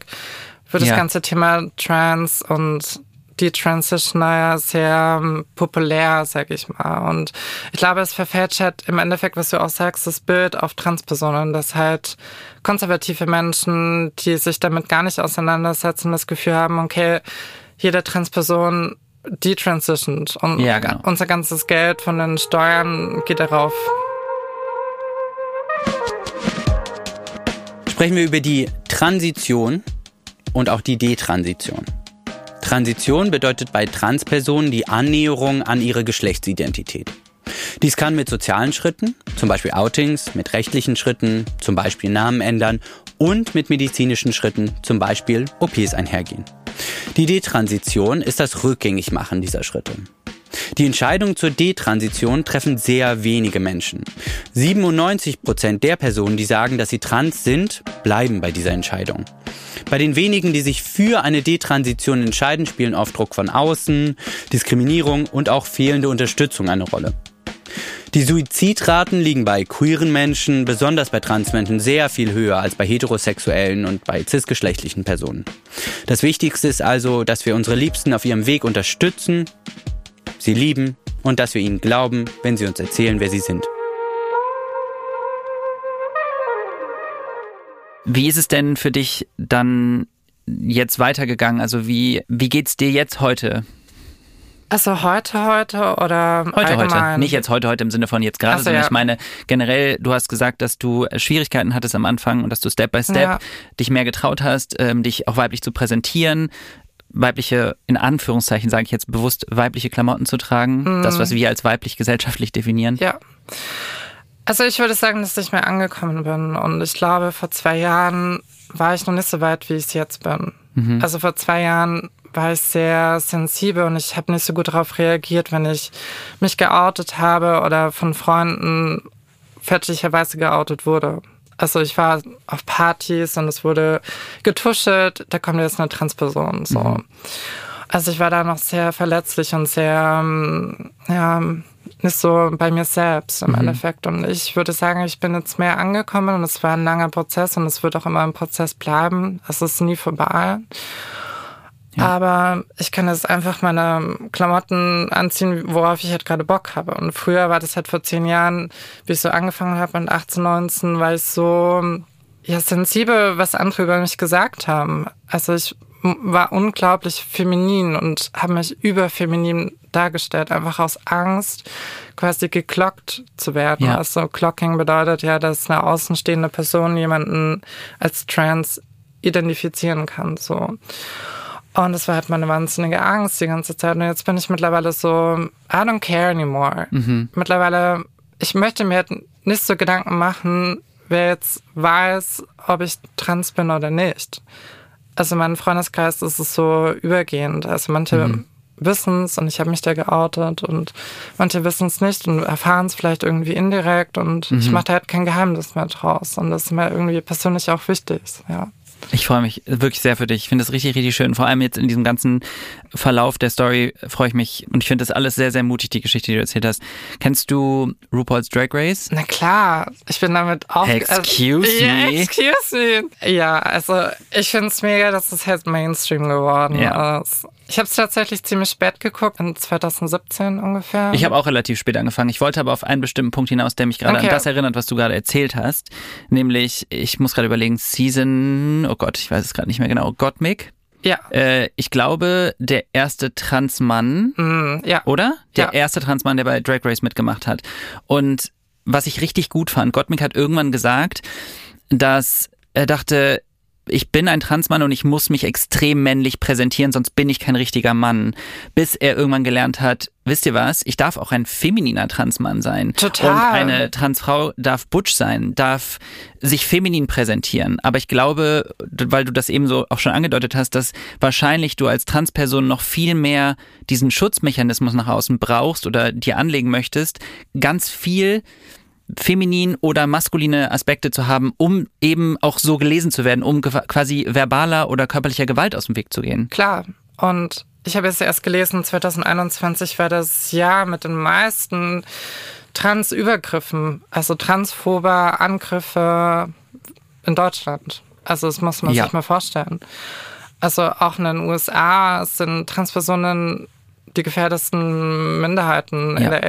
wird das ja. ganze Thema Trans und die Transitioner ja sehr ähm, populär, sag ich mal. Und ich glaube, es verfälscht im Endeffekt, was du auch sagst, das Bild auf Transpersonen, dass halt konservative Menschen, die sich damit gar nicht auseinandersetzen, das Gefühl haben, okay, jede Transperson detransitioned und ja, genau. unser ganzes Geld von den Steuern geht darauf. Sprechen wir über die Transition und auch die Detransition. Transition bedeutet bei Transpersonen die Annäherung an ihre Geschlechtsidentität. Dies kann mit sozialen Schritten, zum Beispiel Outings, mit rechtlichen Schritten, zum Beispiel Namen ändern und mit medizinischen Schritten, zum Beispiel OPs einhergehen. Die Detransition ist das Rückgängigmachen dieser Schritte. Die Entscheidung zur Detransition treffen sehr wenige Menschen. 97 Prozent der Personen, die sagen, dass sie trans sind, bleiben bei dieser Entscheidung. Bei den wenigen, die sich für eine Detransition entscheiden, spielen oft Druck von außen, Diskriminierung und auch fehlende Unterstützung eine Rolle. Die Suizidraten liegen bei queeren Menschen, besonders bei Transmenschen, sehr viel höher als bei heterosexuellen und bei cisgeschlechtlichen Personen. Das Wichtigste ist also, dass wir unsere Liebsten auf ihrem Weg unterstützen, sie lieben und dass wir ihnen glauben, wenn sie uns erzählen, wer sie sind. Wie ist es denn für dich dann jetzt weitergegangen? Also wie, wie geht's dir jetzt heute? Also heute, heute oder heute, allgemein? heute. Nicht jetzt heute, heute im Sinne von jetzt gerade, so, sondern ja. ich meine generell, du hast gesagt, dass du Schwierigkeiten hattest am Anfang und dass du Step by Step ja. dich mehr getraut hast, ähm, dich auch weiblich zu präsentieren, weibliche, in Anführungszeichen sage ich jetzt bewusst, weibliche Klamotten zu tragen. Mhm. Das, was wir als weiblich gesellschaftlich definieren. Ja. Also ich würde sagen, dass ich mehr angekommen bin. Und ich glaube, vor zwei Jahren war ich noch nicht so weit, wie ich es jetzt bin. Mhm. Also vor zwei Jahren war ich sehr sensibel und ich habe nicht so gut darauf reagiert, wenn ich mich geoutet habe oder von Freunden fälschlicherweise geoutet wurde. Also ich war auf Partys und es wurde getuschelt, da kommt jetzt eine Transperson. So. Mhm. Also ich war da noch sehr verletzlich und sehr, ähm, ja, nicht so bei mir selbst im mhm. Endeffekt. Und ich würde sagen, ich bin jetzt mehr angekommen und es war ein langer Prozess und es wird auch immer ein Prozess bleiben. Es ist nie vorbei. Ja. Aber ich kann jetzt einfach meine Klamotten anziehen, worauf ich halt gerade Bock habe. Und früher war das halt vor zehn Jahren, wie ich so angefangen habe, mit 18, 19, war ich so ja, sensibel, was andere über mich gesagt haben. Also ich war unglaublich feminin und habe mich überfeminin dargestellt, einfach aus Angst, quasi geklockt zu werden. Ja. Also Clocking bedeutet ja, dass eine außenstehende Person jemanden als trans identifizieren kann. So. Und das war halt meine wahnsinnige Angst die ganze Zeit. Und jetzt bin ich mittlerweile so, I don't care anymore. Mhm. Mittlerweile, ich möchte mir halt nicht so Gedanken machen, wer jetzt weiß, ob ich trans bin oder nicht. Also in meinem Freundeskreis ist es so übergehend. Also manche mhm. wissen es und ich habe mich da geoutet und manche wissen es nicht und erfahren es vielleicht irgendwie indirekt und mhm. ich mache da halt kein Geheimnis mehr draus. Und das ist mir irgendwie persönlich auch wichtig, ja. Ich freue mich wirklich sehr für dich. Ich finde es richtig, richtig schön. Vor allem jetzt in diesem ganzen Verlauf der Story freue ich mich und ich finde das alles sehr, sehr mutig, die Geschichte, die du erzählt hast. Kennst du RuPaul's Drag Race? Na klar, ich bin damit auch. Excuse also, me. Yeah, excuse me. Ja, also ich finde es mega, dass es jetzt Mainstream geworden Ja. ist. Ich habe es tatsächlich ziemlich spät geguckt, in 2017 ungefähr. Ich habe auch relativ spät angefangen. Ich wollte aber auf einen bestimmten Punkt hinaus, der mich gerade Okay. an das erinnert, was du gerade erzählt hast. Nämlich, ich muss gerade überlegen, Season, oh Gott, ich weiß es gerade nicht mehr genau, Gottmik. ja. Äh, ich glaube, der erste Transmann, Mm, ja. oder? Der Ja. erste Transmann, der bei Drag Race mitgemacht hat. Und was ich richtig gut fand, Gottmik hat irgendwann gesagt, dass er dachte, ich bin ein Transmann und ich muss mich extrem männlich präsentieren, sonst bin ich kein richtiger Mann. Bis er irgendwann gelernt hat, wisst ihr was, ich darf auch ein femininer Transmann sein. Total. Und eine Transfrau darf butch sein, darf sich feminin präsentieren. Aber ich glaube, weil du das eben so auch schon angedeutet hast, dass wahrscheinlich du als Transperson noch viel mehr diesen Schutzmechanismus nach außen brauchst oder dir anlegen möchtest, ganz viel feminin oder maskuline Aspekte zu haben, um eben auch so gelesen zu werden, um quasi verbaler oder körperlicher Gewalt aus dem Weg zu gehen. Klar. Und ich habe jetzt erst gelesen, 2021 war das Jahr mit den meisten Transübergriffen, also transphobe Angriffe in Deutschland. Also das muss man Ja. sich mal vorstellen. Also auch in den USA sind Transpersonen die gefährdesten Minderheiten Ja. in der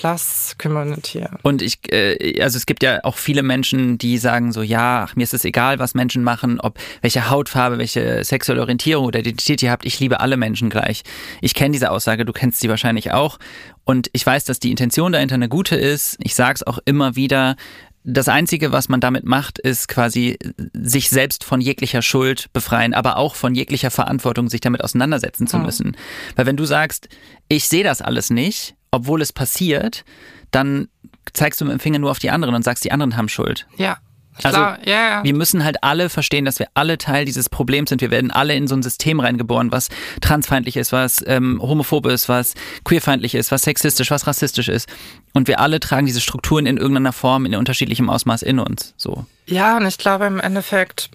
LGBTQI-Plus-Community. Und ich, äh, also es gibt ja auch viele Menschen, die sagen so, ja, ach, mir ist es egal, was Menschen machen, ob welche Hautfarbe, welche sexuelle Orientierung oder Identität ihr habt, ich liebe alle Menschen gleich. Ich kenne diese Aussage, du kennst sie wahrscheinlich auch. Und ich weiß, dass die Intention dahinter eine gute ist. Ich sage es auch immer wieder. Das Einzige, was man damit macht, ist quasi sich selbst von jeglicher Schuld befreien, aber auch von jeglicher Verantwortung, sich damit auseinandersetzen zu müssen. Weil wenn du sagst, ich sehe das alles nicht, obwohl es passiert, dann zeigst du mit dem Finger nur auf die anderen und sagst, die anderen haben Schuld. Ja. Also, glaub, ja, ja. Wir müssen halt alle verstehen, dass wir alle Teil dieses Problems sind. Wir werden alle in so ein System reingeboren, was transfeindlich ist, was ähm, homophob ist, was queerfeindlich ist, was sexistisch, was rassistisch ist. Und wir alle tragen diese Strukturen in irgendeiner Form, in unterschiedlichem Ausmaß in uns. So. Ja, und ich glaube im Endeffekt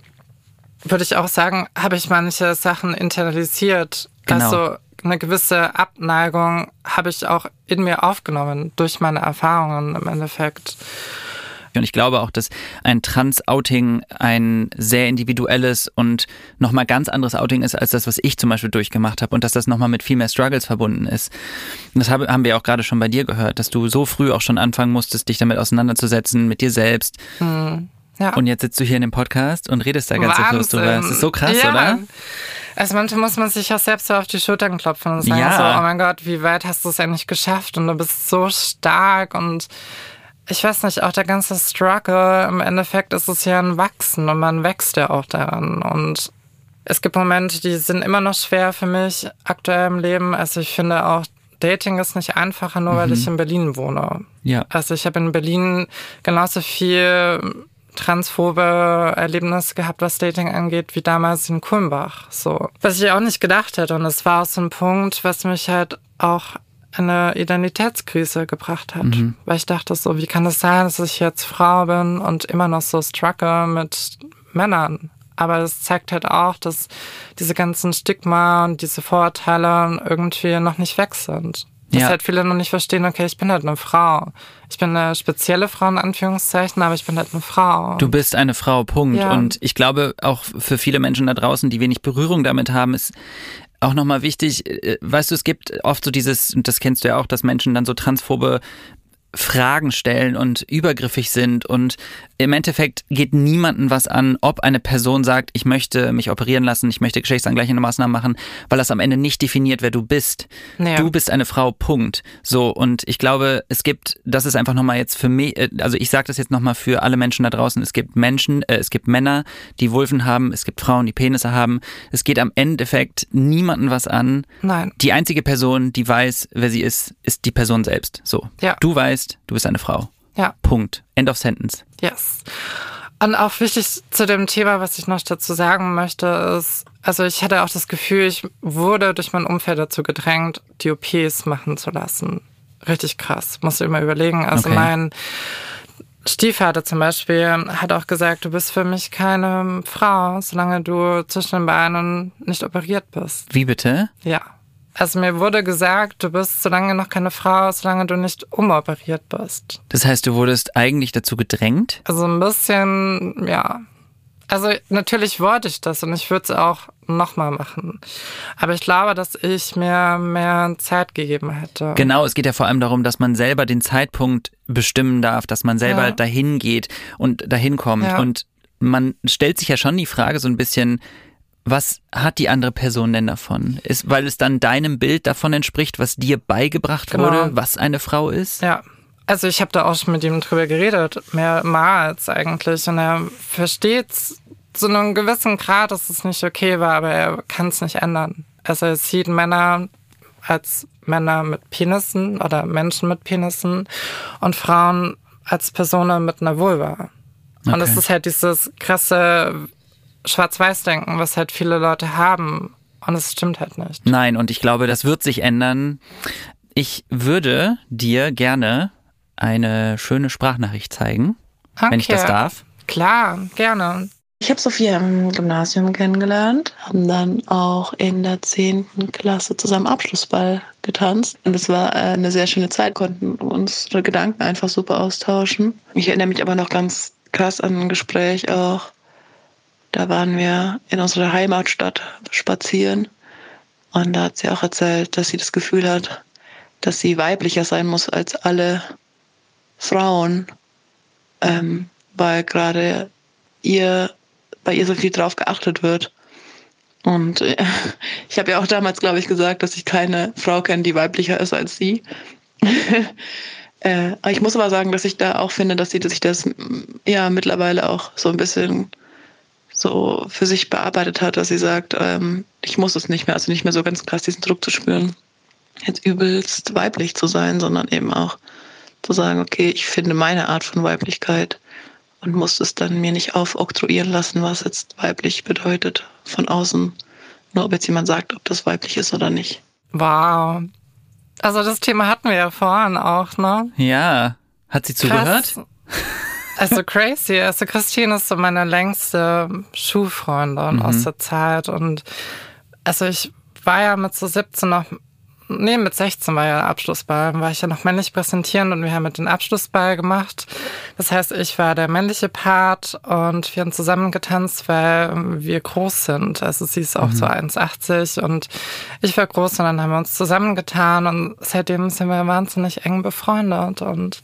würde ich auch sagen, habe ich manche Sachen internalisiert. Genau. Also eine gewisse Abneigung habe ich auch in mir aufgenommen durch meine Erfahrungen im Endeffekt. Und ich glaube auch, dass ein Trans-Outing ein sehr individuelles und nochmal ganz anderes Outing ist, als das, was ich zum Beispiel durchgemacht habe und dass das nochmal mit viel mehr Struggles verbunden ist. Und das habe- haben wir auch gerade schon bei dir gehört, dass du so früh auch schon anfangen musstest, dich damit auseinanderzusetzen, mit dir selbst. Ja. Und jetzt sitzt du hier in dem Podcast und redest da ganz selbstlos drüber. Das ist so krass, ja. oder? Also manchmal muss man sich auch selbst so auf die Schultern klopfen und sagen Ja. so, oh mein Gott, wie weit hast du es eigentlich geschafft und du bist so stark und ich weiß nicht, auch der ganze Struggle, im Endeffekt ist es ja ein Wachsen und man wächst ja auch daran und es gibt Momente, die sind immer noch schwer für mich aktuell im Leben. Also ich finde auch, Dating ist nicht einfacher, nur weil ich in Berlin wohne. Ja. Also ich habe in Berlin genauso viel transphobe Erlebnisse gehabt, was Dating angeht, wie damals in Kulmbach. So. Was ich auch nicht gedacht hätte. Und es war auch so ein Punkt, was mich halt auch eine Identitätskrise gebracht hat. Weil ich dachte so, wie kann es sein, dass ich jetzt Frau bin und immer noch so struggle mit Männern? Aber es zeigt halt auch, dass diese ganzen Stigma und diese Vorurteile irgendwie noch nicht weg sind. Dass Ja. halt viele noch nicht verstehen, okay, ich bin halt eine Frau. Ich bin eine spezielle Frau in Anführungszeichen, aber ich bin halt eine Frau. Du bist eine Frau, Punkt. Ja. Und ich glaube, auch für viele Menschen da draußen, die wenig Berührung damit haben, ist auch nochmal wichtig, äh, weißt du, es gibt oft so dieses, und das kennst du ja auch, dass Menschen dann so transphobe Fragen stellen und übergriffig sind und im Endeffekt geht niemanden was an, ob eine Person sagt, ich möchte mich operieren lassen, ich möchte geschlechtsangleichende Maßnahmen machen, weil das am Ende nicht definiert, wer du bist. Ja. Du bist eine Frau, Punkt. So, und ich glaube, es gibt, das ist einfach nochmal jetzt für mich, äh, also ich sage das jetzt nochmal für alle Menschen da draußen, es gibt Menschen, äh, es gibt Männer, die Vulven haben, es gibt Frauen, die Penisse haben. Es geht am Endeffekt niemanden was an. Nein. Die einzige Person, die weiß, wer sie ist, ist die Person selbst. So. Ja. Du weißt, du bist eine Frau. Ja. Punkt. End of sentence. Yes. Und auch wichtig zu dem Thema, was ich noch dazu sagen möchte, ist, also ich hatte auch das Gefühl, ich wurde durch mein Umfeld dazu gedrängt, die OPs machen zu lassen. Richtig krass. Musst du immer überlegen. Also Okay. mein Stiefvater zum Beispiel hat auch gesagt, du bist für mich keine Frau, solange du zwischen den Beinen nicht operiert bist. Wie bitte? Ja. Also mir wurde gesagt, du bist solange noch keine Frau, solange du nicht umoperiert bist. Das heißt, du wurdest eigentlich dazu gedrängt? Also ein bisschen, ja. Also natürlich wollte ich das und ich würde es auch nochmal machen. Aber ich glaube, dass ich mir mehr Zeit gegeben hätte. Genau, es geht ja vor allem darum, dass man selber den Zeitpunkt bestimmen darf, dass man selber Ja. dahin geht und dahin kommt. Ja. Und man stellt sich ja schon die Frage so ein bisschen, was hat die andere Person denn davon? Ist, weil es dann deinem Bild davon entspricht, was dir beigebracht Genau. wurde, was eine Frau ist? Ja. Also ich habe da auch schon mit ihm drüber geredet, mehrmals eigentlich. Und er versteht zu einem gewissen Grad, dass es nicht okay war, aber er kann es nicht ändern. Also er sieht Männer als Männer mit Penissen oder Menschen mit Penissen und Frauen als Personen mit einer Vulva. Und es Okay. ist halt dieses krasse Schwarz-Weiß-Denken, was halt viele Leute haben. Und es stimmt halt nicht. Nein, und ich glaube, das wird sich ändern. Ich würde dir gerne eine schöne Sprachnachricht zeigen, wenn ich das Okay. darf. Klar, gerne. Ich habe Sophia im Gymnasium kennengelernt, haben dann auch in der 10. Klasse zusammen Abschlussball getanzt. Und es war äh, eine sehr schöne Zeit, konnten unsere Gedanken einfach super austauschen. Ich erinnere mich aber noch ganz krass an ein Gespräch auch. Da waren wir in unserer Heimatstadt spazieren. Und da hat sie auch erzählt, dass sie das Gefühl hat, dass sie weiblicher sein muss als alle Frauen, ähm, weil gerade ihr bei ihr so viel drauf geachtet wird. Und äh, ich habe ja auch damals, glaube ich, gesagt, dass ich keine Frau kenne, die weiblicher ist als sie. äh, ich muss aber sagen, dass ich da auch finde, dass sie sich das ja mittlerweile auch so ein bisschen so für sich bearbeitet hat, dass sie sagt, ähm, ich muss es nicht mehr, also nicht mehr so ganz krass diesen Druck zu spüren, jetzt übelst weiblich zu sein, sondern eben auch zu sagen, okay, ich finde meine Art von Weiblichkeit und muss es dann mir nicht aufoktroyieren lassen, was jetzt weiblich bedeutet von außen. Nur ob jetzt jemand sagt, ob das weiblich ist oder nicht. Wow. Also das Thema hatten wir ja vorhin auch, ne? Ja. Hat sie zugehört? Krass. Also crazy. Also Christine ist so meine längste Schulfreundin aus der Zeit. Und also ich war ja mit so 17 noch, nee, mit 16 war ja Abschlussball, war ich ja noch männlich präsentierend und wir haben mit den Abschlussball gemacht. Das heißt, ich war der männliche Part und wir haben zusammen getanzt, weil wir groß sind. Also sie ist auch so 1,80 und ich war groß und dann haben wir uns zusammengetan und seitdem sind wir wahnsinnig eng befreundet und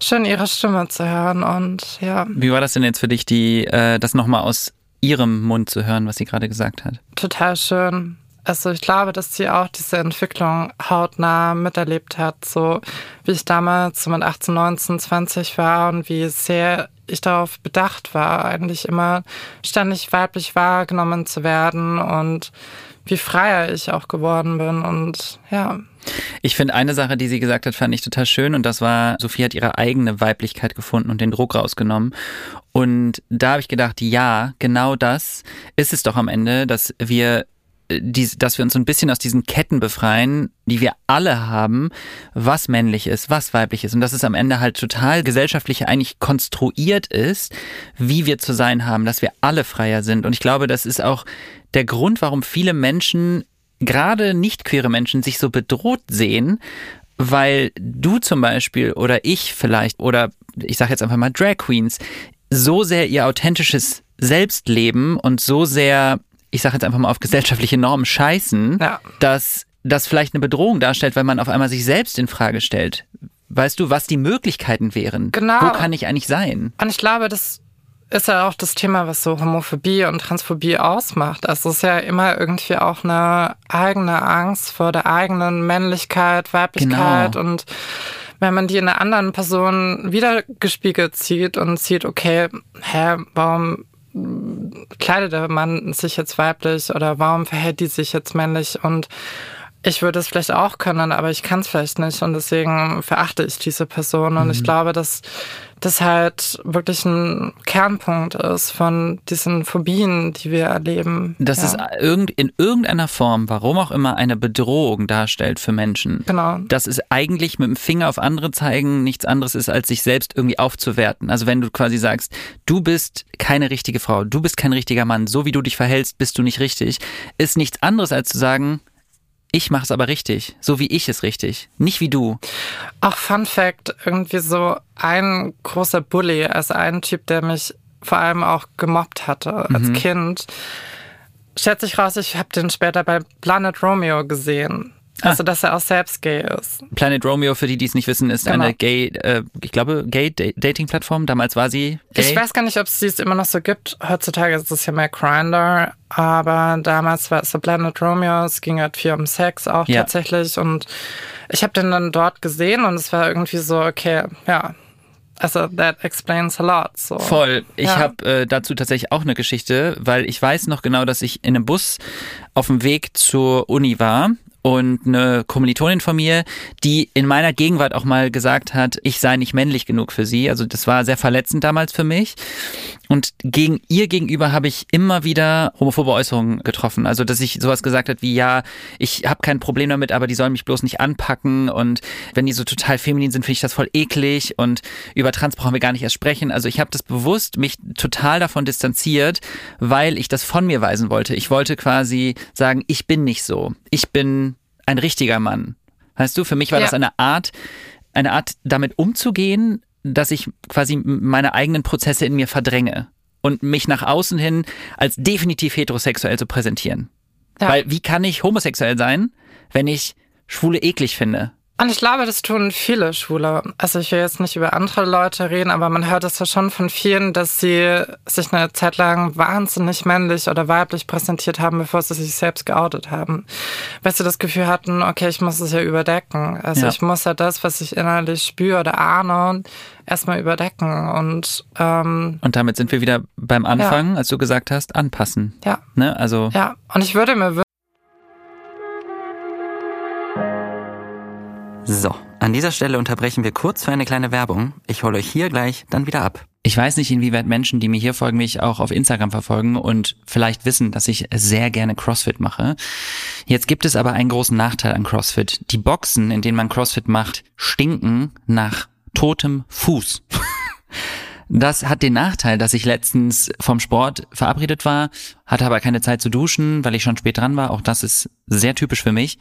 schön ihre Stimme zu hören und ja, Wie war das denn jetzt für dich, die, äh, das nochmal aus ihrem Mund zu hören, was sie gerade gesagt hat? total schön. Also ich glaube, dass sie auch diese Entwicklung hautnah miterlebt hat, so wie ich damals so mit 18, 19, 20 war und wie sehr ich darauf bedacht war, eigentlich immer ständig weiblich wahrgenommen zu werden und wie freier ich auch geworden bin und ja. Ich finde eine Sache, die sie gesagt hat, fand ich total schön und das war, Sophie hat ihre eigene Weiblichkeit gefunden und den Druck rausgenommen. Und da habe ich gedacht, ja, genau das ist es doch am Ende, dass wir dies, dass wir uns ein bisschen aus diesen Ketten befreien, die wir alle haben, was männlich ist, was weiblich ist. Und dass es am Ende halt total gesellschaftlich eigentlich konstruiert ist, wie wir zu sein haben, dass wir alle freier sind. Und ich glaube, das ist auch der Grund, warum viele Menschen gerade nicht queere Menschen sich so bedroht sehen, weil du zum Beispiel oder ich vielleicht oder ich sage jetzt einfach mal Drag Queens so sehr ihr authentisches Selbst leben und so sehr, ich sage jetzt einfach mal auf gesellschaftliche Normen scheißen, Ja. dass das vielleicht eine Bedrohung darstellt, weil man auf einmal sich selbst in Frage stellt. Weißt du, was die Möglichkeiten wären? Genau. Wo kann ich eigentlich sein? Und ich glaube, das ist ja auch das Thema, was so Homophobie und Transphobie ausmacht. Also es ist ja immer irgendwie auch eine eigene Angst vor der eigenen Männlichkeit, Weiblichkeit Genau. und wenn man die in einer anderen Person wiedergespiegelt sieht und sieht, okay, hä, warum kleidet der Mann sich jetzt weiblich oder warum verhält die sich jetzt männlich? Und ich würde es vielleicht auch können, aber ich kann es vielleicht nicht. Und deswegen verachte ich diese Person. Und mhm. ich glaube, dass das halt wirklich ein Kernpunkt ist von diesen Phobien, die wir erleben. Dass ja. es in irgendeiner Form, warum auch immer, eine Bedrohung darstellt für Menschen. Genau. Dass es eigentlich mit dem Finger auf andere zeigen nichts anderes ist, als sich selbst irgendwie aufzuwerten. Also wenn du quasi sagst, du bist keine richtige Frau, du bist kein richtiger Mann, so wie du dich verhältst, bist du nicht richtig, ist nichts anderes als zu sagen, ich mache es aber richtig, so wie ich es richtig, nicht wie du. Auch Fun Fact, irgendwie so ein großer Bully, also ein Typ, der mich vor allem auch gemobbt hatte als mhm. Kind. Schätze ich raus, ich habe den später bei Planet Romeo gesehen. Ah. Also, dass er auch selbst gay ist. Planet Romeo, für die, die es nicht wissen, ist genau. eine gay, äh, ich glaube, gay Dating-Plattform. Damals war sie gay. Ich weiß gar nicht, ob es sie immer noch so gibt. Heutzutage ist es ja mehr Grindr. Aber damals war es so Planet Romeo. Es ging halt viel um Sex auch ja. tatsächlich. Und ich habe den dann dort gesehen und es war irgendwie so, okay, ja, also that explains a lot. So. Voll. Ich ja. habe äh, dazu tatsächlich auch eine Geschichte, weil ich weiß noch genau, dass ich in einem Bus auf dem Weg zur Uni war und eine Kommilitonin von mir, die in meiner Gegenwart auch mal gesagt hat, ich sei nicht männlich genug für sie. Also das war sehr verletzend damals für mich. Und gegen ihr gegenüber habe ich immer wieder homophobe Äußerungen getroffen. Also dass ich sowas gesagt hat wie, ja, ich habe kein Problem damit, aber die sollen mich bloß nicht anpacken. Und wenn die so total feminin sind, finde ich das voll eklig. Und über Trans brauchen wir gar nicht erst sprechen. Also ich habe das bewusst mich total davon distanziert, weil ich das von mir weisen wollte. Ich wollte quasi sagen, ich bin nicht so. Ich bin ein richtiger Mann. Weißt du, für mich war ja. das eine Art, eine Art, damit umzugehen, dass ich quasi meine eigenen Prozesse in mir verdränge und mich nach außen hin als definitiv heterosexuell zu präsentieren. Ja. Weil wie kann ich homosexuell sein, wenn ich Schwule eklig finde? Und ich glaube, das tun viele Schwule. Also ich will jetzt nicht über andere Leute reden, aber man hört es ja schon von vielen, dass sie sich eine Zeit lang wahnsinnig männlich oder weiblich präsentiert haben, bevor sie sich selbst geoutet haben. Weil sie das Gefühl hatten, okay, ich muss es ja überdecken. Also ja. ich muss ja das, was ich innerlich spüre oder ahne, erstmal überdecken. Und, ähm, und damit sind wir wieder beim Anfang, ja. als du gesagt hast, anpassen. Ja. Ne? Also ja, und ich würde mir So, an dieser Stelle unterbrechen wir kurz für eine kleine Werbung. Ich hole euch hier gleich dann wieder ab. Ich weiß nicht, inwieweit Menschen, die mir hier folgen, mich auch auf Instagram verfolgen und vielleicht wissen, dass ich sehr gerne CrossFit mache. Jetzt gibt es aber einen großen Nachteil an CrossFit. Die Boxen, in denen man CrossFit macht, stinken nach totem Fuß. Das hat den Nachteil, dass ich letztens vom Sport verabredet war, hatte aber keine Zeit zu duschen, weil ich schon spät dran war. Auch das ist sehr typisch für mich.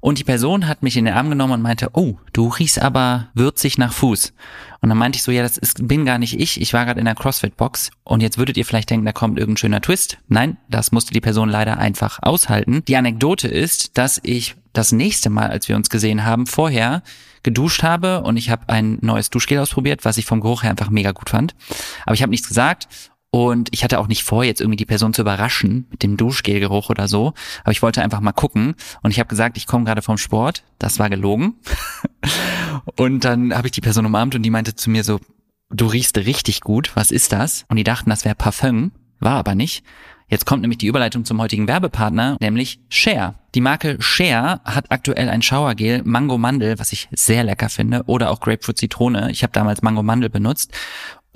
Und die Person hat mich in den Arm genommen und meinte, oh, du riechst aber würzig nach Fuß. Und dann meinte ich so, ja, das ist, bin gar nicht ich. Ich war gerade in der CrossFit-Box. Und jetzt würdet ihr vielleicht denken, da kommt irgendein schöner Twist. Nein, das musste die Person leider einfach aushalten. Die Anekdote ist, dass ich das nächste Mal, als wir uns gesehen haben, vorher geduscht habe und ich habe ein neues Duschgel ausprobiert, was ich vom Geruch her einfach mega gut fand. Aber ich habe nichts gesagt und ich hatte auch nicht vor, jetzt irgendwie die Person zu überraschen mit dem Duschgelgeruch oder so. Aber ich wollte einfach mal gucken. Und ich habe gesagt, ich komme gerade vom Sport. Das war gelogen. und dann habe ich die Person umarmt und die meinte zu mir so, du riechst richtig gut. Was ist das? Und die dachten, das wäre Parfum. War aber nicht. Jetzt kommt nämlich die Überleitung zum heutigen Werbepartner, nämlich Share. Die Marke Share hat aktuell ein Showergel Mango Mandel, was ich sehr lecker finde, oder auch Grapefruit Zitrone. Ich habe damals Mango Mandel benutzt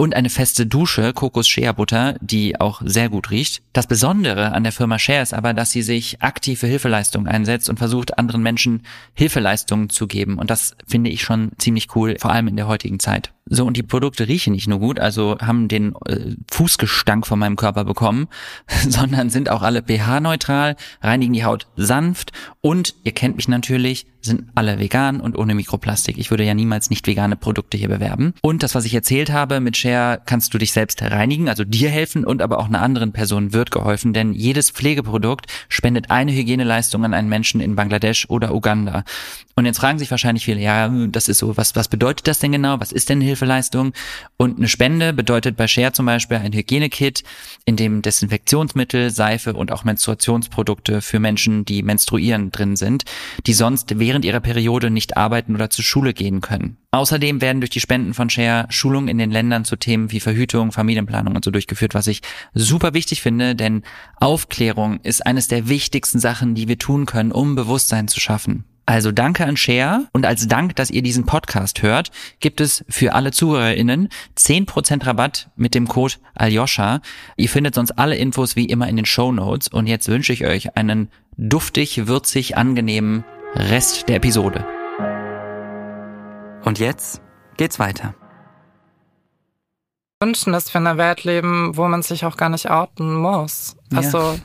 und eine feste Dusche, Kokos Shea Butter, die auch sehr gut riecht. Das Besondere an der Firma Share ist aber, dass sie sich aktiv für Hilfeleistungen einsetzt und versucht, anderen Menschen Hilfeleistungen zu geben. Und das finde ich schon ziemlich cool, vor allem in der heutigen Zeit. So, und die Produkte riechen nicht nur gut, also haben den äh, Fußgestank von meinem Körper bekommen, sondern sind auch alle pH-neutral, reinigen die Haut sanft und, ihr kennt mich natürlich, sind alle vegan und ohne Mikroplastik. Ich würde ja niemals nicht vegane Produkte hier bewerben. Und das, was ich erzählt habe, mit Share kannst du dich selbst reinigen, also dir helfen und aber auch einer anderen Person wird geholfen, denn jedes Pflegeprodukt spendet eine Hygieneleistung an einen Menschen in Bangladesch oder Uganda. Und jetzt fragen sich wahrscheinlich viele, ja, das ist so, was, was bedeutet das denn genau? Was ist denn Hilfe? Hilfeleistung. Und eine Spende bedeutet bei Share zum Beispiel ein Hygienekit, in dem Desinfektionsmittel, Seife und auch Menstruationsprodukte für Menschen, die menstruieren, drin sind, die sonst während ihrer Periode nicht arbeiten oder zur Schule gehen können. Außerdem werden durch die Spenden von Share Schulungen in den Ländern zu Themen wie Verhütung, Familienplanung und so durchgeführt, was ich super wichtig finde, denn Aufklärung ist eines der wichtigsten Sachen, die wir tun können, um Bewusstsein zu schaffen. Also danke an Share und als Dank, dass ihr diesen Podcast hört, gibt es für alle ZuhörerInnen 10% Rabatt mit dem Code Aljoscha. Ihr findet sonst alle Infos wie immer in den Show Notes und jetzt wünsche ich euch einen duftig, würzig, angenehmen Rest der Episode. Und jetzt geht's weiter. Wünschen, dass wir in einer Welt leben, wo man sich auch gar nicht outen muss. Also, ja.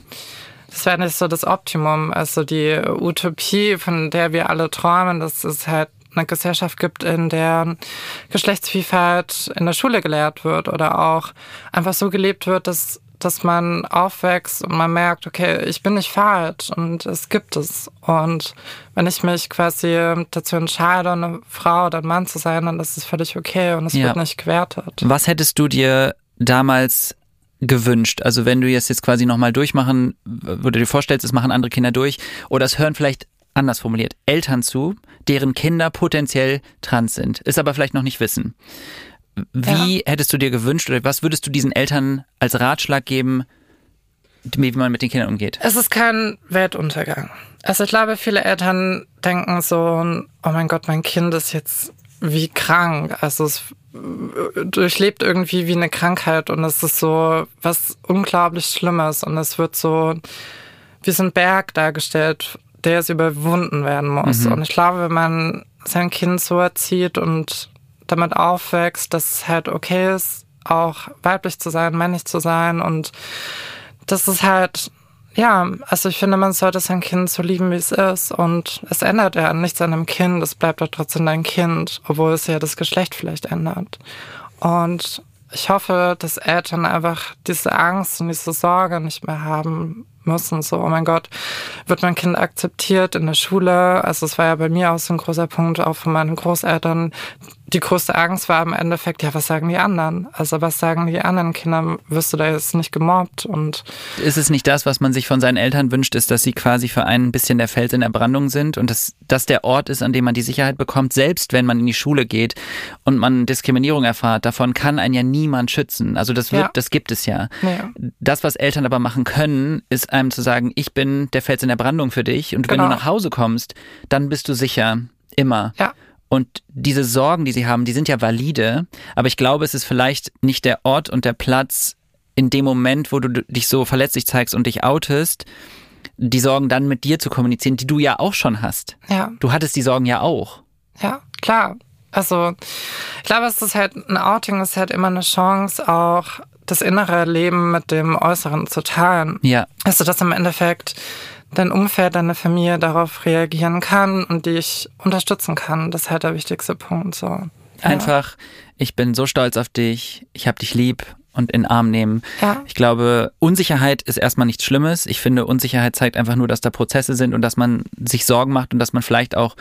Das wäre nicht so das Optimum. Also, die Utopie, von der wir alle träumen, dass es halt eine Gesellschaft gibt, in der Geschlechtsvielfalt in der Schule gelehrt wird oder auch einfach so gelebt wird, dass dass man aufwächst und man merkt, okay, ich bin nicht falsch und es gibt es. Und wenn ich mich quasi dazu entscheide, eine Frau oder ein Mann zu sein, dann ist es völlig okay und es ja. wird nicht gewertet. Was hättest du dir damals gewünscht? Also wenn du jetzt jetzt quasi nochmal durchmachen, wo du dir vorstellst, es machen andere Kinder durch oder es hören vielleicht anders formuliert, Eltern zu, deren Kinder potenziell trans sind, ist aber vielleicht noch nicht wissen. Wie ja. hättest du dir gewünscht oder was würdest du diesen Eltern als Ratschlag geben, wie man mit den Kindern umgeht? Es ist kein Weltuntergang. Also ich glaube, viele Eltern denken so, oh mein Gott, mein Kind ist jetzt wie krank. Also es durchlebt irgendwie wie eine Krankheit und es ist so was unglaublich Schlimmes und es wird so wie so ein Berg dargestellt, der es überwunden werden muss. Mhm. Und ich glaube, wenn man sein Kind so erzieht und damit aufwächst, dass es halt okay ist, auch weiblich zu sein, männlich zu sein und das ist halt, ja, also ich finde, man sollte sein Kind so lieben, wie es ist und es ändert ja nichts an einem Kind, es bleibt ja trotzdem dein Kind, obwohl es ja das Geschlecht vielleicht ändert. Und ich hoffe, dass Eltern einfach diese Angst und diese Sorge nicht mehr haben müssen. So, oh mein Gott, wird mein Kind akzeptiert in der Schule? Also es war ja bei mir auch so ein großer Punkt, auch von meinen Großeltern, die größte Angst war im Endeffekt, ja, was sagen die anderen? Also was sagen die anderen Kinder? Wirst du da jetzt nicht gemobbt? Und ist es nicht das, was man sich von seinen Eltern wünscht, ist, dass sie quasi für einen ein bisschen der Fels in der Brandung sind und dass das der Ort ist, an dem man die Sicherheit bekommt, selbst wenn man in die Schule geht und man Diskriminierung erfahrt, davon kann einen ja niemand schützen. Also das wird, ja. das gibt es ja. ja. Das, was Eltern aber machen können, ist einem zu sagen, ich bin der Fels in der Brandung für dich und genau. wenn du nach Hause kommst, dann bist du sicher. Immer. Ja. Und diese Sorgen, die sie haben, die sind ja valide, aber ich glaube, es ist vielleicht nicht der Ort und der Platz in dem Moment, wo du dich so verletzlich zeigst und dich outest, die Sorgen dann mit dir zu kommunizieren, die du ja auch schon hast. Ja. Du hattest die Sorgen ja auch. Ja, klar. Also, ich glaube, es ist halt ein Outing, ist halt immer eine Chance, auch das innere Leben mit dem Äußeren zu teilen. Ja. Also, dass im Endeffekt dein Umfeld, deine Familie darauf reagieren kann und dich unterstützen kann. Das ist halt der wichtigste Punkt. So. Ja. Einfach, ich bin so stolz auf dich, ich hab dich lieb und in den Arm nehmen. Ja. Ich glaube, Unsicherheit ist erstmal nichts Schlimmes. Ich finde, Unsicherheit zeigt einfach nur, dass da Prozesse sind und dass man sich Sorgen macht und dass man vielleicht auch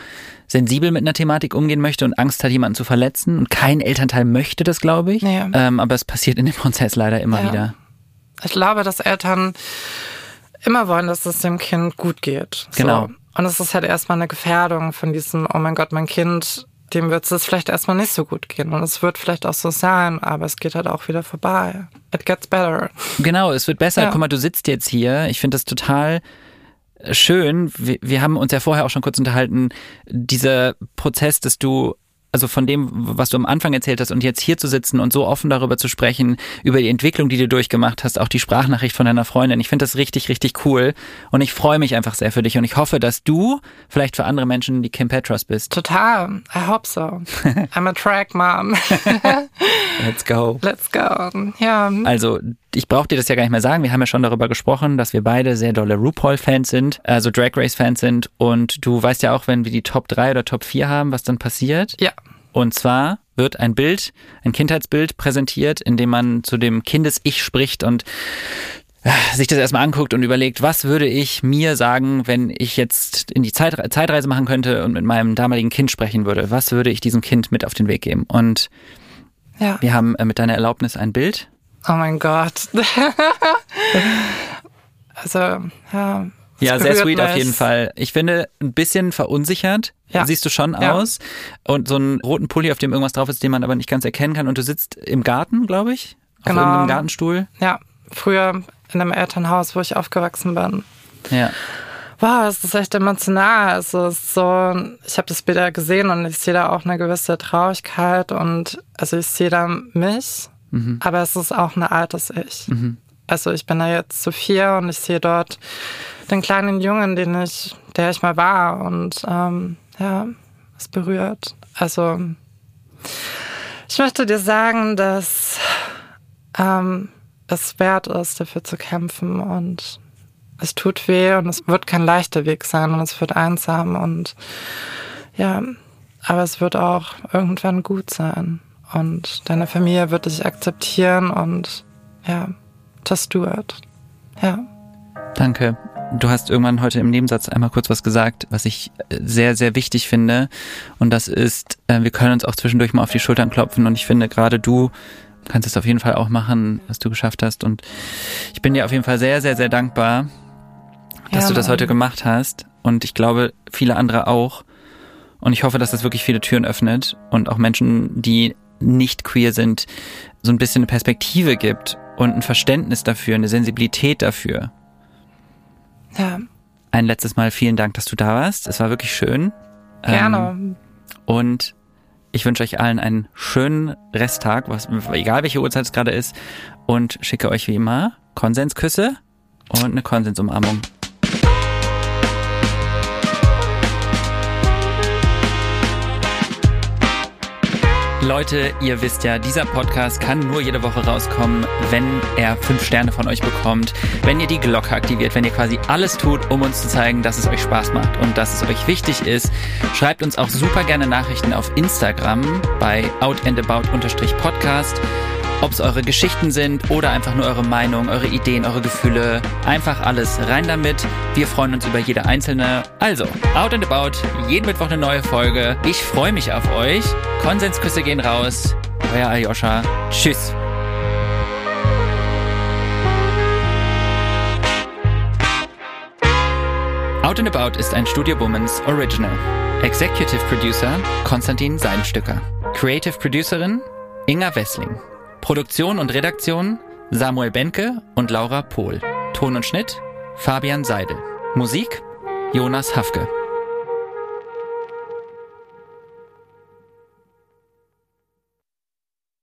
sensibel mit einer Thematik umgehen möchte und Angst hat, jemanden zu verletzen. Und kein Elternteil möchte das, glaube ich. Ja. Ähm, aber es passiert in dem Prozess leider immer ja. wieder. Ich glaube, dass Eltern immer wollen, dass es dem Kind gut geht. Genau. So. Und es ist halt erstmal eine Gefährdung von diesem, oh mein Gott, mein Kind, dem wird es vielleicht erstmal nicht so gut gehen. Und es wird vielleicht auch so sein, aber es geht halt auch wieder vorbei. It gets better. Genau, es wird besser. Ja. Guck mal, du sitzt jetzt hier. Ich finde das total schön. Wir, wir haben uns ja vorher auch schon kurz unterhalten. Dieser Prozess, dass du also von dem, was du am Anfang erzählt hast und jetzt hier zu sitzen und so offen darüber zu sprechen, über die Entwicklung, die du durchgemacht hast, auch die Sprachnachricht von deiner Freundin. Ich finde das richtig, richtig cool und ich freue mich einfach sehr für dich und ich hoffe, dass du vielleicht für andere Menschen die Kim Petras bist. Total. I hope so. I'm a track mom. Let's go. Let's go. Ja. Also, ich brauche dir das ja gar nicht mehr sagen. Wir haben ja schon darüber gesprochen, dass wir beide sehr dolle RuPaul-Fans sind, also Drag Race-Fans sind. Und du weißt ja auch, wenn wir die Top 3 oder Top 4 haben, was dann passiert. Ja. Und zwar wird ein Bild, ein Kindheitsbild präsentiert, in dem man zu dem Kindes-Ich spricht und äh, sich das erstmal anguckt und überlegt, was würde ich mir sagen, wenn ich jetzt in die Zeit, Zeitreise machen könnte und mit meinem damaligen Kind sprechen würde? Was würde ich diesem Kind mit auf den Weg geben? Und Ja. Wir haben äh, mit deiner Erlaubnis ein Bild. Oh mein Gott. also, ja. Ja, sehr sweet auf mich. jeden Fall. Ich finde, ein bisschen verunsichert Ja. siehst du schon Ja. aus. Und so einen roten Pulli, auf dem irgendwas drauf ist, den man aber nicht ganz erkennen kann. Und du sitzt im Garten, glaube ich. Auf Genau. irgendeinem Gartenstuhl. Ja, früher in einem Elternhaus, wo ich aufgewachsen bin. Ja. Wow, es ist echt emotional. Also es ist so, ich habe das Bild ja gesehen und ich sehe da auch eine gewisse Traurigkeit und also ich sehe da mich, aber es ist auch ein altes Ich. Also ich bin da jetzt zu vier und ich sehe dort den kleinen Jungen, den ich, der ich mal war und ähm, ja, es berührt. Also ich möchte dir sagen, dass ähm, es wert ist, dafür zu kämpfen und es tut weh und es wird kein leichter Weg sein und es wird einsam und ja, aber es wird auch irgendwann gut sein und deine Familie wird dich akzeptieren und ja, do it. Ja. Danke. Du hast irgendwann heute im Nebensatz einmal kurz was gesagt, was ich äh, sehr, sehr wichtig finde. Und das ist, äh, wir können uns auch zwischendurch mal auf die Schultern klopfen. Und ich finde, gerade du kannst es auf jeden Fall auch machen, was du geschafft hast. Und ich bin dir auf jeden Fall sehr, sehr, sehr dankbar, dass Ja, du das heute gemacht hast. Und ich glaube, viele andere auch. Und ich hoffe, dass das wirklich viele Türen öffnet und auch Menschen, die nicht queer sind, so ein bisschen eine Perspektive gibt und ein Verständnis dafür, eine Sensibilität dafür. Ja, Ein letztes Mal vielen Dank, dass du da warst. Es war wirklich schön. gerne. Ähm, und ich wünsche euch allen einen schönen Resttag, was, egal welche Uhrzeit es gerade ist. Und schicke euch wie immer Konsensküsse und eine Konsensumarmung. Leute, ihr wisst ja, dieser Podcast kann nur jede Woche rauskommen, wenn er fünf Sterne von euch bekommt, wenn ihr die Glocke aktiviert, wenn ihr quasi alles tut, um uns zu zeigen, dass es euch Spaß macht und dass es euch wichtig ist. Schreibt uns auch super gerne Nachrichten auf Instagram bei outandabout-podcast. Ob es eure Geschichten sind oder einfach nur eure Meinung, eure Ideen, eure Gefühle. Einfach alles rein damit. Wir freuen uns über jede einzelne. Also, Out and About, jeden Mittwoch eine neue Folge. Ich freue mich auf euch. Konsensküsse gehen raus. Euer Aljoscha. Tschüss. Out and About ist ein Studio Womans Original. Executive Producer Konstantin Seidenstücker. Creative Producerin Inga Wessling. Produktion und Redaktion Samuel Benke und Laura Pohl. Ton und Schnitt Fabian Seidel. Musik Jonas Hafke.